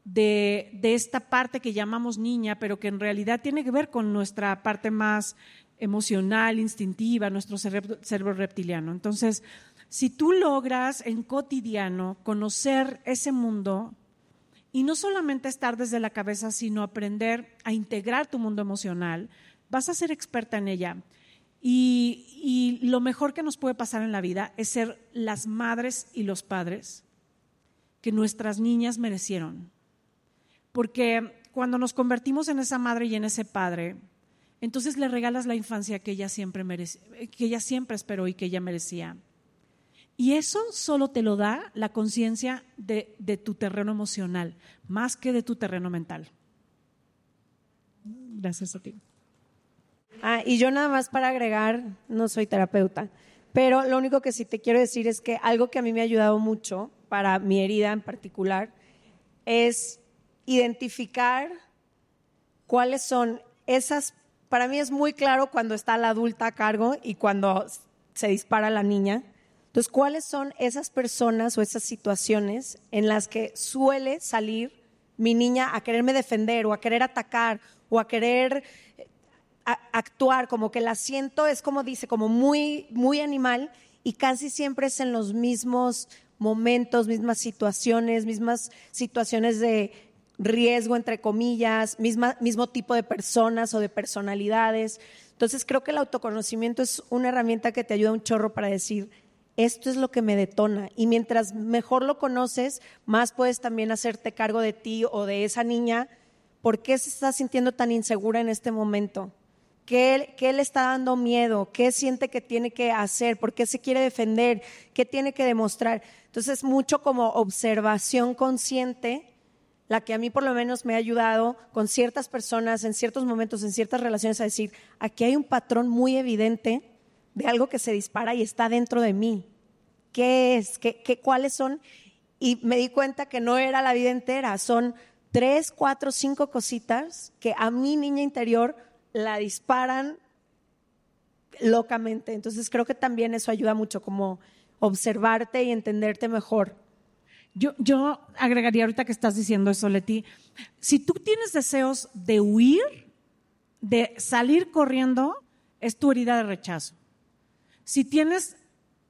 de, de, esta parte que llamamos niña, pero que en realidad tiene que ver con nuestra parte más emocional, instintiva, nuestro cerebro, reptiliano. Entonces, si tú logras en cotidiano conocer ese mundo y no solamente estar desde la cabeza, sino aprender a integrar tu mundo emocional, vas a ser experta en ella. Y, lo mejor que nos puede pasar en la vida es ser las madres y los padres que nuestras niñas merecieron. Porque cuando nos convertimos en esa madre y en ese padre, entonces le regalas la infancia que ella siempre que ella siempre esperó y que ella merecía. Y eso solo te lo da la conciencia de, de, tu terreno emocional, más que de tu terreno mental. Gracias a ti. Ah, y yo nada más para agregar, no soy terapeuta, pero lo único que sí te quiero decir es que algo que a mí me ha ayudado mucho para mi herida en particular es identificar cuáles son esas, para mí es muy claro cuando está la adulta a cargo y cuando se dispara la niña. Entonces, ¿cuáles son esas personas o esas situaciones en las que suele salir mi niña a quererme defender o a querer atacar o a querer eh, actuar como que la siento es como dice como muy muy animal y casi siempre es en los mismos momentos, mismas situaciones, mismas situaciones de riesgo, entre comillas, misma, mismo tipo de personas o de personalidades. Entonces creo que el autoconocimiento es una herramienta que te ayuda un chorro para decir, esto es lo que me detona. Y mientras mejor lo conoces, más puedes también hacerte cargo de ti o de esa niña. ¿Por qué se está sintiendo tan insegura en este momento? ¿Qué, ¿Qué, le está dando miedo? ¿Qué siente que tiene que hacer? ¿Por qué se quiere defender? ¿Qué tiene que demostrar? Entonces, mucho como observación consciente la que a mí por lo menos me ha ayudado con ciertas personas, en ciertos momentos, en ciertas relaciones, a decir, aquí hay un patrón muy evidente de algo que se dispara y está dentro de mí. ¿Qué es? ¿Qué, qué, cuáles son? Y me di cuenta que no era la vida entera, son tres, cuatro, cinco cositas que a mi niña interior la disparan locamente. Entonces creo que también eso ayuda mucho, como observarte y entenderte mejor. Yo, yo agregaría ahorita que estás diciendo eso, Leti, si tú tienes deseos de huir, de salir corriendo, es tu herida de rechazo. Si tienes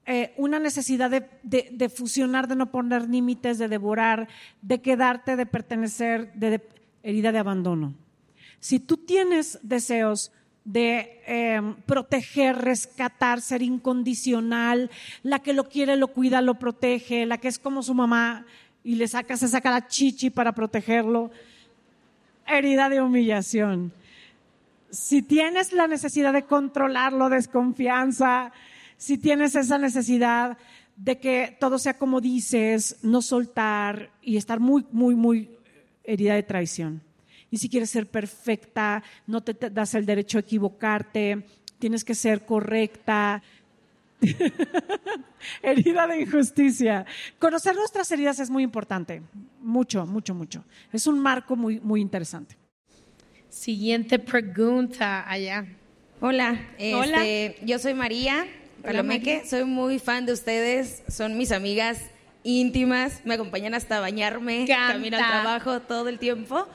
eh, una necesidad de, fusionar, de no poner límites, de devorar, de quedarte, de pertenecer, de, herida de abandono. Si tú tienes deseos de eh, proteger, rescatar, ser incondicional, la que lo quiere, lo cuida, lo protege, la que es como su mamá y le saca, se saca la chichi para protegerlo. Herida de humillación. Si tienes la necesidad de controlarlo, desconfianza, si tienes esa necesidad de que todo sea como dices, no soltar y estar muy, muy, muy herida de traición y si quieres ser perfecta, no te, das el derecho a equivocarte, tienes que ser correcta. Herida de injusticia. Conocer nuestras heridas es muy importante, mucho, mucho, mucho. Es un marco muy, muy interesante. Siguiente pregunta allá. Hola, Hola. Este, yo soy María Palomeque, soy muy fan de ustedes, son mis amigas íntimas, me acompañan hasta bañarme, camino al trabajo todo el tiempo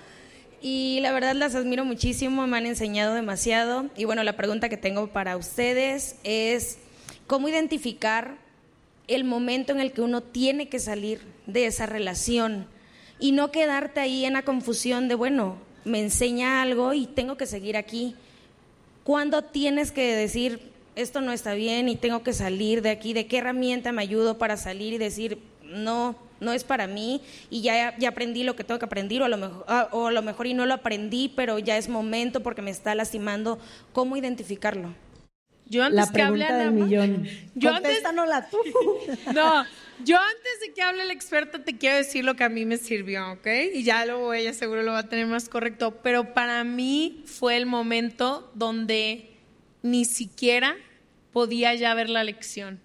y la verdad las admiro muchísimo, me han enseñado demasiado. Y bueno, la pregunta que tengo para ustedes es, ¿cómo identificar el momento en el que uno tiene que salir de esa relación y no quedarte ahí en la confusión de, bueno, me enseña algo y tengo que seguir aquí? ¿Cuándo tienes que decir, esto no está bien y tengo que salir de aquí? ¿De qué herramienta me ayudo para salir y decir, no, no es para mí y ya, ya aprendí lo que tengo que aprender o a, lo mejor, ah, o a lo mejor y no lo aprendí, pero ya es momento porque me está lastimando. ¿Cómo identificarlo? Yo antes la que pregunta hable del Ana Mar- millón. Yo antes, tú. no, yo antes de que hable la experta te quiero decir lo que a mí me sirvió, ¿ok? Y ya luego ella seguro lo va a tener más correcto. Pero para mí fue el momento donde ni siquiera podía ya ver la lección.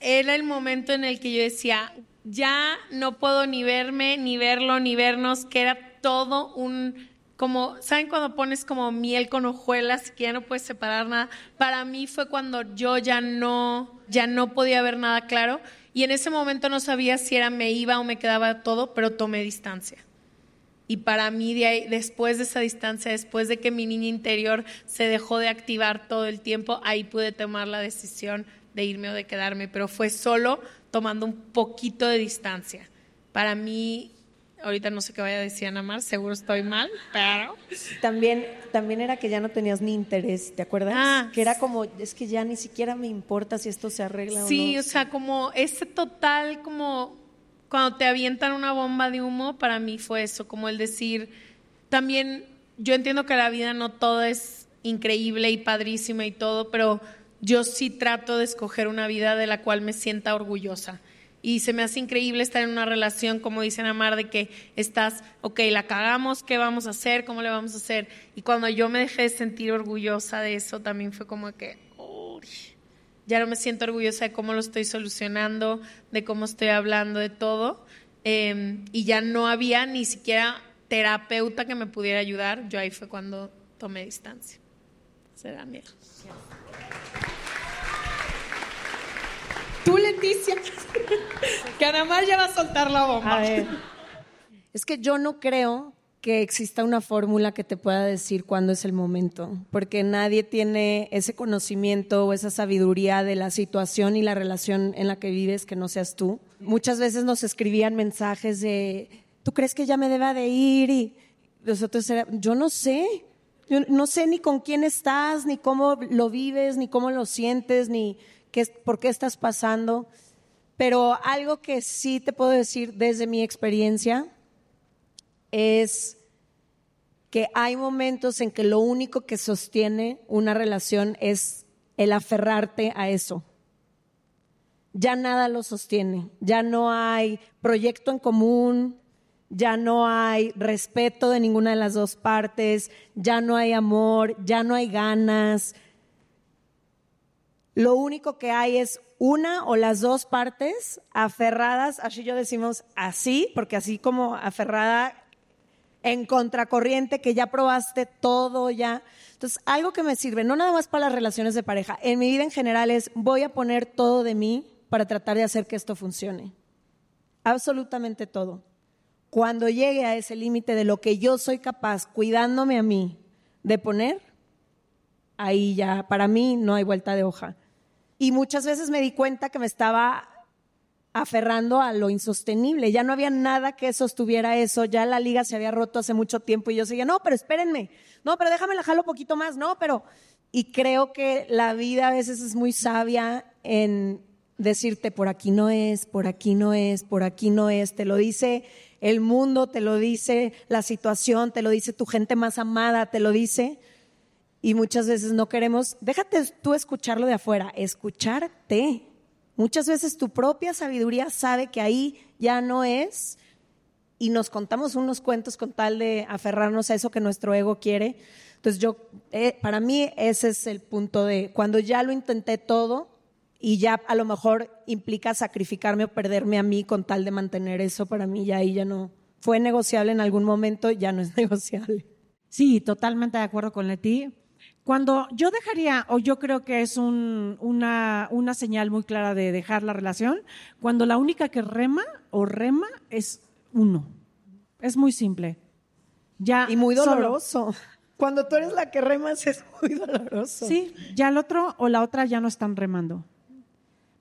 Era el momento en el que yo decía, ya no puedo ni verme, ni verlo, ni vernos, que era todo un como, ¿saben cuando pones como miel con hojuelas que ya no puedes separar nada? Para mí fue cuando yo ya no, ya no podía ver nada claro y en ese momento no sabía si era me iba o me quedaba todo, pero tomé distancia. Y para mí, de después de esa distancia, después de que mi niña interior se dejó de activar todo el tiempo, ahí pude tomar la decisión de irme o de quedarme, pero fue solo tomando un poquito de distancia. Para mí, ahorita no sé qué vaya a decir Ana Mar, seguro estoy mal, pero... También, también era que ya no tenías ni interés, ¿te acuerdas? Ah. que era como, es que ya ni siquiera me importa si esto se arregla Sí, o no. o sea, como ese total, como cuando te avientan una bomba de humo, para mí fue eso, como el decir, también yo entiendo que la vida no todo es increíble y padrísima y todo, pero yo sí trato de escoger una vida de la cual me sienta orgullosa. Y se me hace increíble estar en una relación, como dicen Amar, de que estás, ok, la cagamos, ¿qué vamos a hacer? ¿Cómo le vamos a hacer? Y cuando yo me dejé de sentir orgullosa de eso, también fue como que, uy, ya no me siento orgullosa de cómo lo estoy solucionando, de cómo estoy hablando, de todo. Eh, y ya no había ni siquiera terapeuta que me pudiera ayudar. Yo ahí fue cuando tomé distancia. Será miedo. Tú, Leticia, que Ana Mar ya va a soltar la bomba. A ver. Es que yo no creo que exista una fórmula que te pueda decir cuándo es el momento, porque nadie tiene ese conocimiento o esa sabiduría de la situación y la relación en la que vives que no seas tú. Muchas veces nos escribían mensajes de, ¿tú crees que ya me deba de ir? Y nosotros era, yo no sé, yo no sé ni con quién estás, ni cómo lo vives, ni cómo lo sientes, ni por qué estás pasando. Pero algo que sí te puedo decir desde mi experiencia es que hay momentos en que lo único que sostiene una relación es el aferrarte a eso. Ya nada lo sostiene, ya no hay proyecto en común, ya no hay respeto de ninguna de las dos partes, ya no hay amor, ya no hay ganas. Lo único que hay es una o las dos partes aferradas, así yo decimos así, porque así como aferrada en contracorriente, que ya probaste todo, ya. Entonces, algo que me sirve, no nada más para las relaciones de pareja, en mi vida en general es, voy a poner todo de mí para tratar de hacer que esto funcione. Absolutamente todo. Cuando llegue a ese límite de lo que yo soy capaz, cuidándome a mí, de poner, ahí ya, para mí no hay vuelta de hoja. Y muchas veces me di cuenta que me estaba aferrando a lo insostenible. Ya no había nada que sostuviera eso, ya la liga se había roto hace mucho tiempo y yo seguía, no, pero espérenme, no, pero déjame la jalo un poquito más, no, pero... Y creo que la vida a veces es muy sabia en decirte, por aquí no es, por aquí no es, por aquí no es, te lo dice el mundo, te lo dice la situación, te lo dice tu gente más amada, te lo dice. Y muchas veces no queremos, déjate tú escucharlo de afuera, escucharte. Muchas veces tu propia sabiduría sabe que ahí ya no es y nos contamos unos cuentos con tal de aferrarnos a eso que nuestro ego quiere. Entonces yo, eh, para mí ese es el punto de cuando ya lo intenté todo y ya a lo mejor implica sacrificarme o perderme a mí con tal de mantener eso, para mí ya ahí ya no fue negociable en algún momento, ya no es negociable. Sí, totalmente de acuerdo con Leti. Cuando yo dejaría, o yo creo que es un, una, una señal muy clara de dejar la relación, cuando la única que rema o rema es uno. Es muy simple. Ya Y muy solo. doloroso. Cuando tú eres la que remas es muy doloroso. Sí, ya el otro o la otra ya no están remando.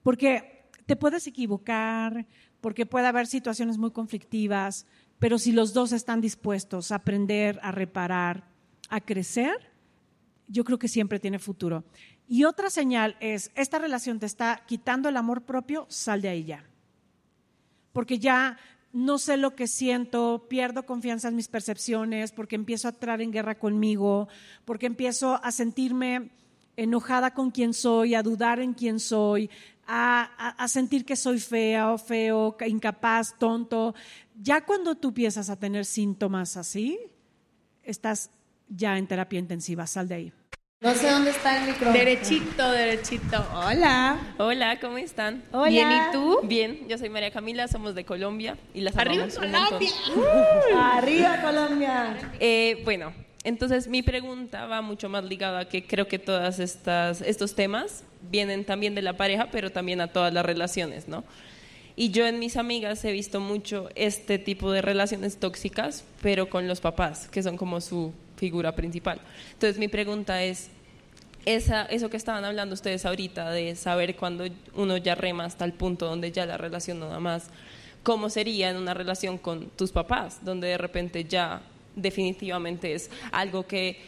Porque te puedes equivocar, porque puede haber situaciones muy conflictivas, pero si los dos están dispuestos a aprender, a reparar, a crecer, yo creo que siempre tiene futuro. Y otra señal es, esta relación te está quitando el amor propio, sal de ahí ya. Porque ya no sé lo que siento, pierdo confianza en mis percepciones, porque empiezo a entrar en guerra conmigo, porque empiezo a sentirme enojada con quien soy, a dudar en quién soy, a, sentir que soy fea o feo, incapaz, tonto. Ya cuando tú empiezas a tener síntomas así, estás ya en terapia intensiva, sal de ahí. No sé dónde está el micrófono. Derechito, derechito. Hola. Hola, ¿cómo están? Hola. Bien, ¿y tú? Bien, yo soy María Camila, somos de Colombia y las ¡Arriba Colombia! ¡Arriba Colombia! Eh, bueno, entonces mi pregunta va mucho más ligada a que creo que todos estos temas vienen también de la pareja, pero también a todas las relaciones, ¿no? Y yo en mis amigas he visto mucho este tipo de relaciones tóxicas, pero con los papás, que son como su figura principal. Entonces mi pregunta es, esa, eso que estaban hablando ustedes ahorita, de saber cuando uno ya rema hasta el punto donde ya la relación no da más, ¿cómo sería en una relación con tus papás, donde de repente ya definitivamente es algo que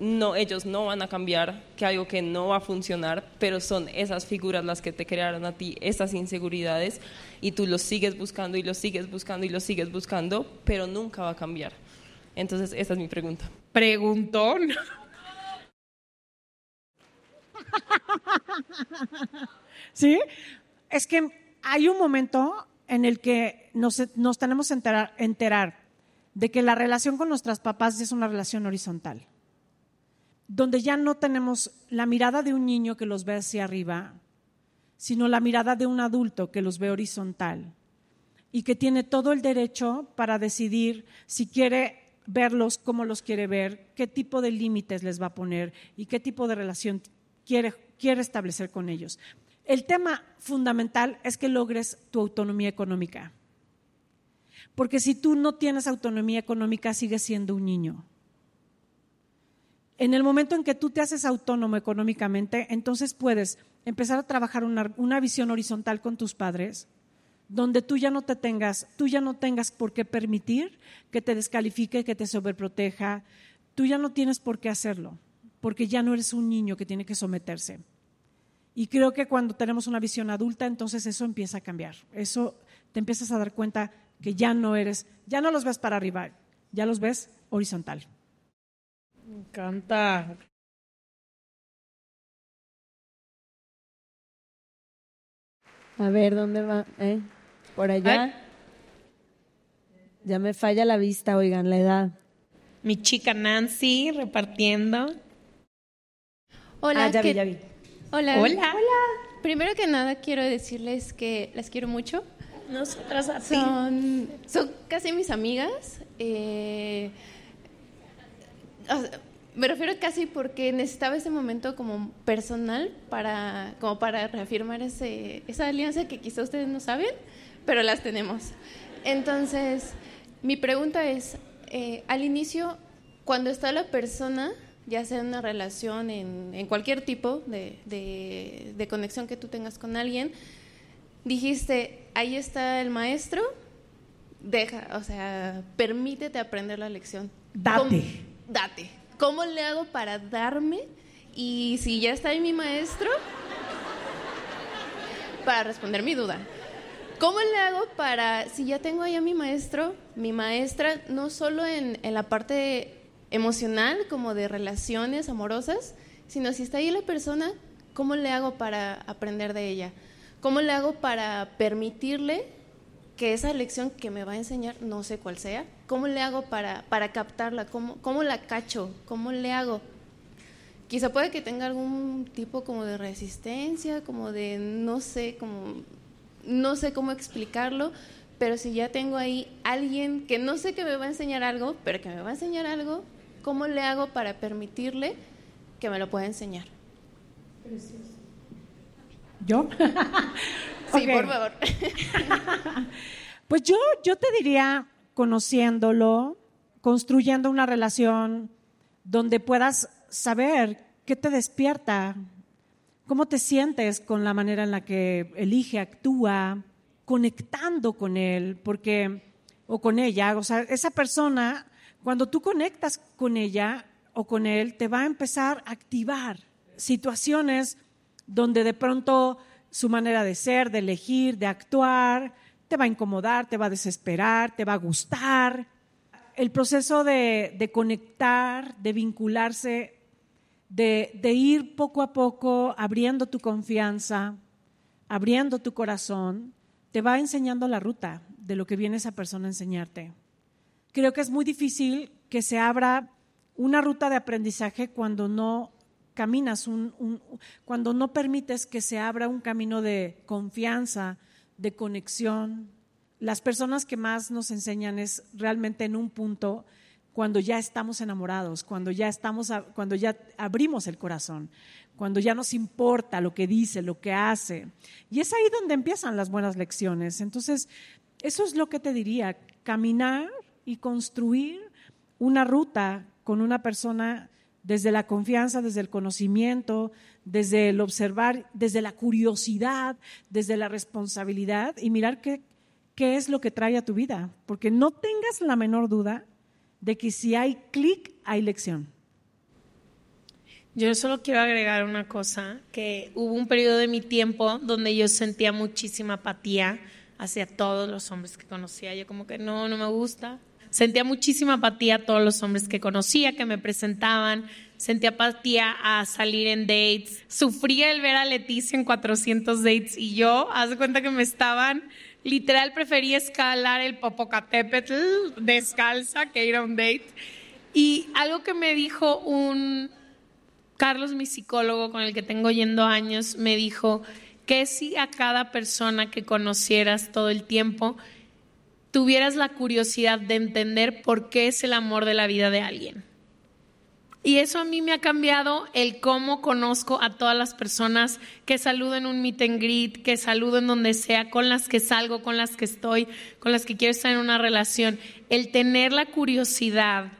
no, ellos no van a cambiar, que algo que no va a funcionar, pero son esas figuras las que te crearon a ti esas inseguridades y tú los sigues buscando y los sigues buscando y los sigues buscando, pero nunca va a cambiar. Entonces, esa es mi pregunta. Preguntón. ¿Sí? Es que hay un momento en el que nos, tenemos que enterar, enterar de que la relación con nuestras papás es una relación horizontal, donde ya no tenemos la mirada de un niño que los ve hacia arriba, sino la mirada de un adulto que los ve horizontal y que tiene todo el derecho para decidir si quiere verlos, cómo los quiere ver, qué tipo de límites les va a poner y qué tipo de relación quiere, quiere establecer con ellos. El tema fundamental es que logres tu autonomía económica. Porque si tú no tienes autonomía económica, sigues siendo un niño. En el momento en que tú te haces autónomo económicamente, entonces puedes empezar a trabajar una, una, visión horizontal con tus padres, donde tú ya no te tengas, tú ya no tengas por qué permitir que te descalifique, que te sobreproteja, tú ya no tienes por qué hacerlo porque ya no eres un niño que tiene que someterse. Y creo que cuando tenemos una visión adulta, entonces eso empieza a cambiar. Eso te empiezas a dar cuenta que ya no eres, ya no los ves para arriba, ya los ves horizontal. Me encanta. A ver, ¿dónde va? ¿Eh? ¿Por allá? Ya me falla la vista, oigan, la edad. Mi chica Nancy repartiendo. Hola. Ah, ya vi, ya vi. Hola. Hola. Primero que nada quiero decirles que las quiero mucho. Nosotras a son, Son casi mis amigas. Eh, me refiero casi porque necesitaba ese momento como personal para, como para reafirmar ese, esa alianza que quizá ustedes no saben, pero las tenemos. Entonces, mi pregunta es, eh, al inicio, cuando está la persona ya sea en una relación, en, cualquier tipo de, conexión que tú tengas con alguien, dijiste, ahí está el maestro, deja, o sea, permítete aprender la lección. Date. date. ¿Cómo le hago para darme? Y si ya está ahí mi maestro, para responder mi duda. ¿Cómo le hago para, si ya tengo ahí a mi maestro, mi maestra, no solo en, en la parte emocional como de relaciones amorosas, sino si está ahí la persona, ¿cómo le hago para aprender de ella? ¿Cómo le hago para permitirle que esa lección que me va a enseñar, no sé cuál sea, cómo le hago para, para captarla? ¿Cómo, ¿Cómo la cacho? ¿Cómo le hago? Quizá puede que tenga algún tipo como de resistencia, como de no sé, como no sé cómo explicarlo, pero si ya tengo ahí alguien que no sé que me va a enseñar algo, pero que me va a enseñar algo, ¿Cómo le hago para permitirle que me lo pueda enseñar? ¿Yo? sí, por favor. pues yo, yo te diría, conociéndolo, construyendo una relación donde puedas saber qué te despierta, cómo te sientes con la manera en la que elige, actúa, conectando con él, porque o con ella, o sea, esa persona cuando tú conectas con ella o con él, te va a empezar a activar situaciones donde de pronto su manera de ser, de elegir, de actuar, te va a incomodar, te va a desesperar, te va a gustar. El proceso de, conectar, de vincularse, de, ir poco a poco abriendo tu confianza, abriendo tu corazón, te va enseñando la ruta de lo que viene esa persona a enseñarte. Creo que es muy difícil que se abra una ruta de aprendizaje cuando no caminas, cuando no permites que se abra un camino de confianza, de conexión. Las personas que más nos enseñan es realmente en un punto cuando ya estamos enamorados, cuando ya estamos, cuando ya abrimos el corazón, cuando ya nos importa lo que dice, lo que hace. Y es ahí donde empiezan las buenas lecciones. Entonces, eso es lo que te diría, caminar y construir una ruta con una persona desde la confianza, desde el conocimiento, desde el observar, desde la curiosidad, desde la responsabilidad y mirar qué, qué es lo que trae a tu vida. Porque no tengas la menor duda de que si hay clic, hay lección. Yo solo quiero agregar una cosa, que hubo un periodo de mi tiempo donde yo sentía muchísima apatía hacia todos los hombres que conocía. Yo como que no, no me gusta. Sentía muchísima apatía a todos los hombres que conocía, que me presentaban. Sentía apatía a salir en dates. Sufría el ver a Leticia en 400 dates y yo, haz cuenta que me estaban, literal prefería escalar el Popocatépetl descalza que ir a un date. Y algo que me dijo un Carlos, mi psicólogo con el que tengo yendo años, me dijo que si a cada persona que conocieras todo el tiempo tuvieras la curiosidad de entender por qué es el amor de la vida de alguien. Y eso a mí me ha cambiado el cómo conozco a todas las personas que saludo en un meet and greet, que saludo en donde sea, con las que salgo, con las que estoy, con las que quiero estar en una relación. El tener la curiosidad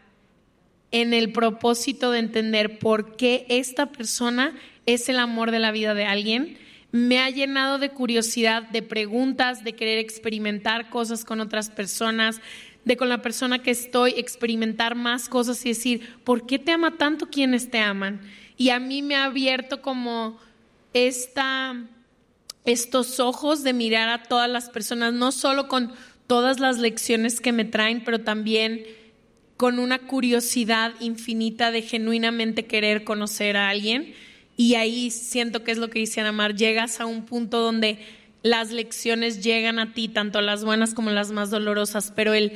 en el propósito de entender por qué esta persona es el amor de la vida de alguien, me ha llenado de curiosidad, de preguntas, de querer experimentar cosas con otras personas, de con la persona que estoy experimentar más cosas y decir, ¿por qué te ama tanto quienes te aman? Y a mí me ha abierto como esta, estos ojos de mirar a todas las personas, no solo con todas las lecciones que me traen, pero también con una curiosidad infinita de genuinamente querer conocer a alguien. Y ahí siento que es lo que dice Ana Mar, llegas a un punto donde las lecciones llegan a ti, tanto las buenas como las más dolorosas, pero el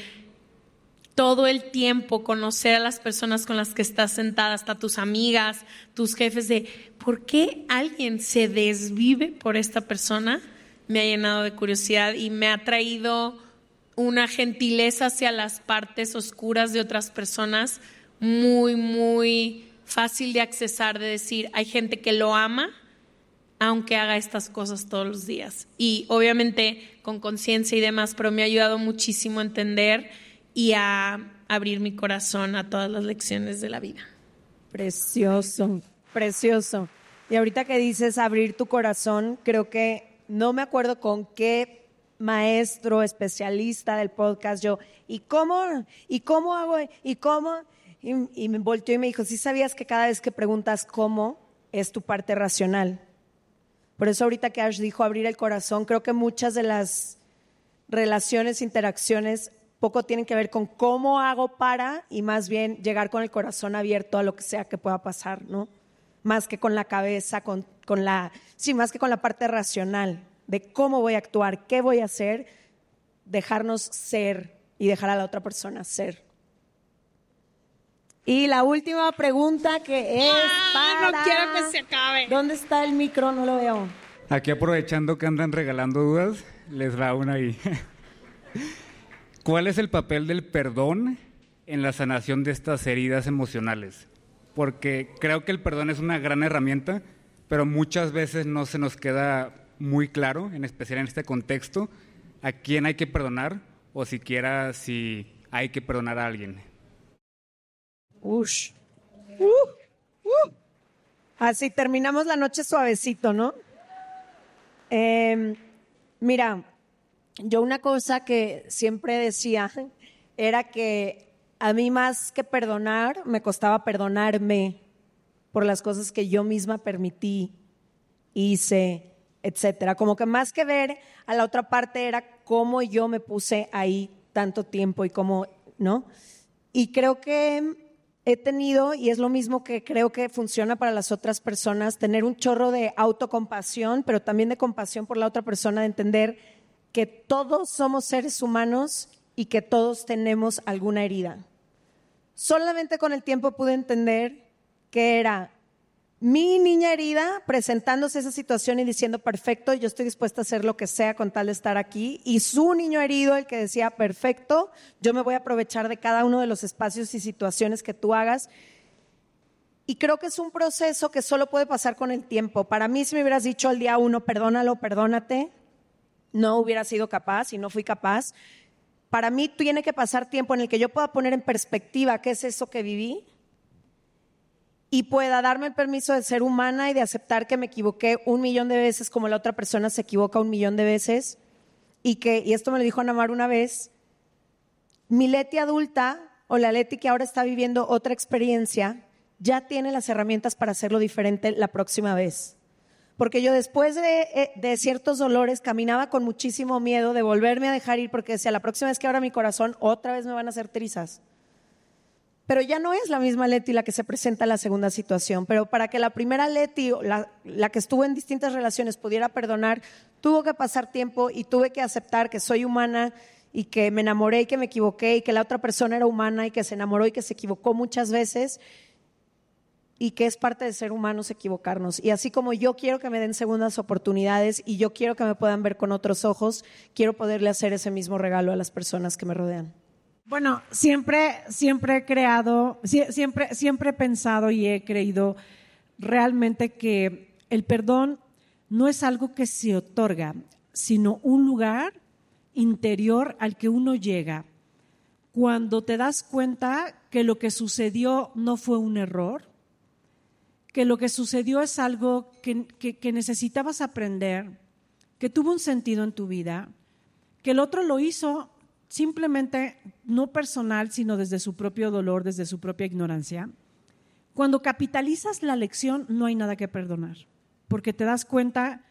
todo el tiempo conocer a las personas con las que estás sentada, hasta tus amigas, tus jefes, de por qué alguien se desvive por esta persona, me ha llenado de curiosidad y me ha traído una gentileza hacia las partes oscuras de otras personas muy, muy fácil de accesar, de decir, hay gente que lo ama aunque haga estas cosas todos los días. Y obviamente con conciencia y demás, pero me ha ayudado muchísimo a entender y a abrir mi corazón a todas las lecciones de la vida. Precioso, precioso. Y ahorita que dices abrir tu corazón, creo que no me acuerdo con qué maestro especialista del podcast, yo, ¿y cómo? ¿Y cómo hago? ¿Y cómo? Y, me volteó y me dijo, ¿sí sabías que cada vez que preguntas cómo es tu parte racional? Por eso ahorita que Ash dijo abrir el corazón, creo que muchas de las relaciones, interacciones, poco tienen que ver con cómo hago para y más bien llegar con el corazón abierto a lo que sea que pueda pasar, ¿no? Más que con la cabeza, con, con la, sí, más que con la parte racional de cómo voy a actuar, qué voy a hacer, dejarnos ser y dejar a la otra persona ser. Y la última pregunta que es ah, No quiero que se acabe. ¿Dónde está el micro? No lo veo. Aquí aprovechando que andan regalando dudas, les va una ahí. ¿Cuál es el papel del perdón en la sanación de estas heridas emocionales? Porque creo que el perdón es una gran herramienta, pero muchas veces no se nos queda muy claro, en especial en este contexto, a quién hay que perdonar o siquiera si hay que perdonar a alguien. Ush. Uh, uh. Así terminamos la noche suavecito, ¿no? Em, mira, yo una cosa que siempre decía era que a mí más que perdonar, me costaba perdonarme por las cosas que yo misma permití, hice, etcétera. Como que más que ver a la otra parte era cómo yo me puse ahí tanto tiempo y cómo, ¿no? Y creo que he tenido, y es lo mismo que creo que funciona para las otras personas, tener un chorro de autocompasión, pero también de compasión por la otra persona, de entender que todos somos seres humanos y que todos tenemos alguna herida. Solamente con el tiempo pude entender que era mi niña herida presentándose esa situación y diciendo, perfecto, yo estoy dispuesta a hacer lo que sea con tal de estar aquí. Y su niño herido, el que decía, perfecto, yo me voy a aprovechar de cada uno de los espacios y situaciones que tú hagas. Y creo que es un proceso que solo puede pasar con el tiempo. Para mí, si me hubieras dicho al día uno, perdónalo, perdónate, no hubiera sido capaz y no fui capaz. Para mí tiene que pasar tiempo en el que yo pueda poner en perspectiva qué es eso que viví y pueda darme el permiso de ser humana y de aceptar que me equivoqué un millón de veces como la otra persona se equivoca un millón de veces y que, y esto me lo dijo Ana Mar una vez, mi Leti adulta o la Leti que ahora está viviendo otra experiencia ya tiene las herramientas para hacerlo diferente la próxima vez. Porque yo después de, eh, de ciertos dolores caminaba con muchísimo miedo de volverme a dejar ir porque decía, la próxima vez que abra mi corazón otra vez me van a hacer trizas pero ya no es la misma Leti la que se presenta en la segunda situación. Pero para que la primera Leti, la, la que estuvo en distintas relaciones, pudiera perdonar, tuvo que pasar tiempo y tuve que aceptar que soy humana y que me enamoré y que me equivoqué y que la otra persona era humana y que se enamoró y que se equivocó muchas veces y que es parte de ser humanos equivocarnos. Y así como yo quiero que me den segundas oportunidades y yo quiero que me puedan ver con otros ojos, quiero poderle hacer ese mismo regalo a las personas que me rodean. Bueno, siempre, siempre he creado, siempre, siempre he pensado y he creído realmente que el perdón no es algo que se otorga, sino un lugar interior al que uno llega cuando te das cuenta que lo que sucedió no fue un error, que lo que sucedió es algo que, necesitabas aprender, que tuvo un sentido en tu vida, que el otro lo hizo simplemente no personal, sino desde su propio dolor, desde su propia ignorancia, cuando capitalizas la lección no hay nada que perdonar, porque te das cuenta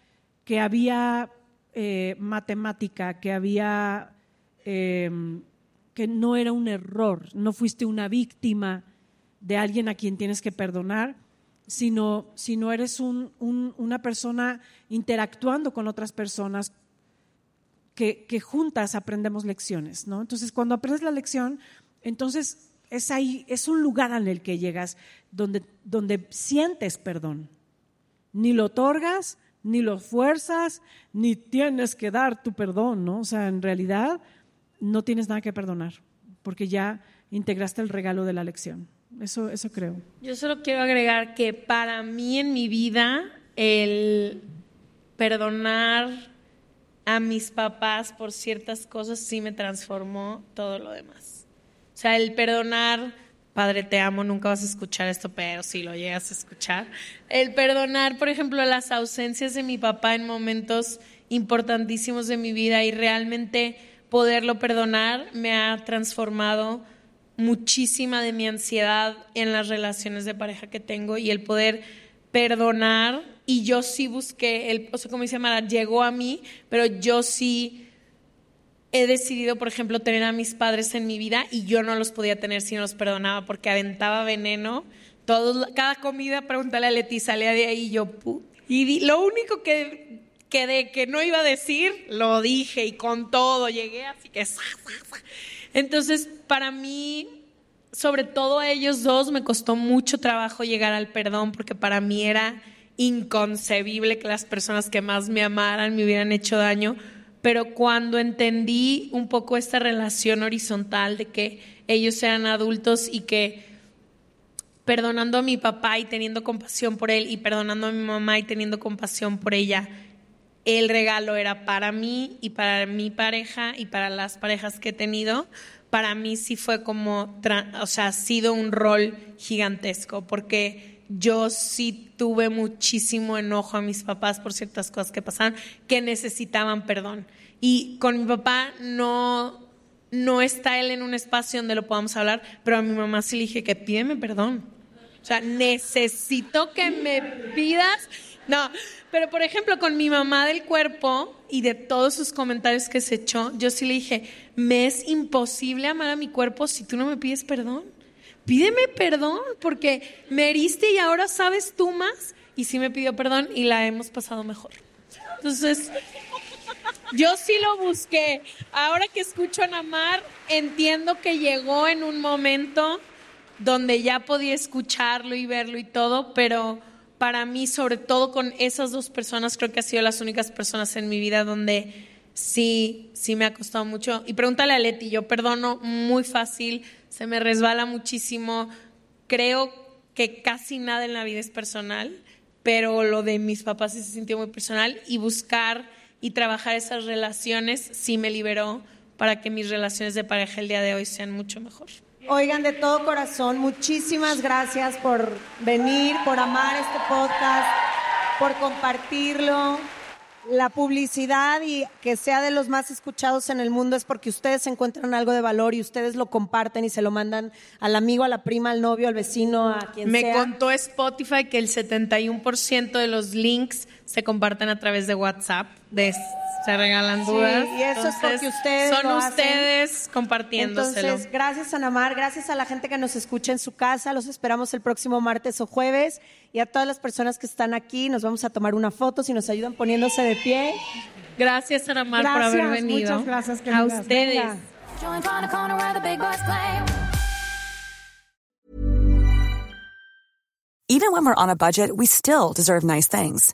que había eh, matemática, que había, em, que no era un error, no fuiste una víctima de alguien a quien tienes que perdonar, sino, sino eres una persona interactuando con otras personas que, juntas aprendemos lecciones, ¿no? Entonces, cuando aprendes la lección, entonces es ahí, es un lugar en el que llegas donde, donde sientes perdón. Ni lo otorgas, ni lo fuerzas, ni tienes que dar tu perdón, ¿no? O sea, en realidad no tienes nada que perdonar, porque ya integraste el regalo de la lección. Eso, eso creo. Yo solo quiero agregar que para mí en mi vida el perdonar a mis papás por ciertas cosas sí me transformó todo lo demás. O sea, el perdonar, padre, te amo, nunca vas a escuchar esto, pero si lo llegas a escuchar. El perdonar, por ejemplo, las ausencias de mi papá en momentos importantísimos de mi vida y realmente poderlo perdonar me ha transformado muchísima de mi ansiedad en las relaciones de pareja que tengo y el poder perdonar. Y yo sí busqué, el, o sea, como dice Mara, llegó a mí, pero yo sí he decidido, por ejemplo, tener a mis padres en mi vida y yo no los podía tener si no los perdonaba porque aventaba veneno. Todos, cada comida, pregúntale a Leti, salía de ahí y yo, y lo único que, que, que no iba a decir, lo dije y con todo llegué, así que... Entonces, para mí, sobre todo a ellos dos, me costó mucho trabajo llegar al perdón porque para mí era inconcebible que las personas que más me amaran me hubieran hecho daño, pero cuando entendí un poco esta relación horizontal de que ellos eran adultos y que perdonando a mi papá y teniendo compasión por él y perdonando a mi mamá y teniendo compasión por ella, el regalo era para mí y para mi pareja y para las parejas que he tenido. Para mí sí fue como, o sea, ha sido un rol gigantesco porque yo sí tuve muchísimo enojo a mis papás por ciertas cosas que pasaban que necesitaban perdón. Y con mi papá no, no está él en un espacio donde lo podamos hablar, pero a mi mamá sí le dije que pídeme perdón. O sea, necesito que me pidas. No, pero por ejemplo, con mi mamá del cuerpo y de todos sus comentarios que se echó, yo sí le dije, me es imposible amar a mi cuerpo si tú no me pides perdón pídeme perdón porque me heriste y ahora sabes tú más. Y sí me pidió perdón y la hemos pasado mejor. Entonces, yo sí lo busqué. Ahora que escucho a Namar, entiendo que llegó en un momento donde ya podía escucharlo y verlo y todo, pero para mí, sobre todo con esas dos personas, creo que han sido las únicas personas en mi vida donde sí, sí me ha costado mucho. Y pregúntale a Leti, yo perdono muy fácil, se me resbala muchísimo. Creo que casi nada en la vida es personal, pero lo de mis papás sí se sintió muy personal y buscar y trabajar esas relaciones sí me liberó para que mis relaciones de pareja el día de hoy sean mucho mejor. Oigan, de todo corazón, muchísimas gracias por venir, por amar este podcast, por compartirlo. La publicidad y que sea de los más escuchados en el mundo es porque ustedes encuentran algo de valor y ustedes lo comparten y se lo mandan al amigo, a la prima, al novio, al vecino, a quien Me sea. Me contó Spotify que el 71% de los links se comparten a través de WhatsApp. De, se regalan dudas. Sí, y eso es porque ustedes son lo ustedes hacen. compartiéndoselo. Entonces, gracias a Namar, gracias a la gente que nos escucha en su casa. Los esperamos el próximo martes o jueves. Y a todas las personas que están aquí, nos vamos a tomar una foto si nos ayudan poniéndose de pie. Gracias, Anamar, por haber venido. muchas gracias, A ustedes. Venga. Even when we're on a budget, we still deserve nice things.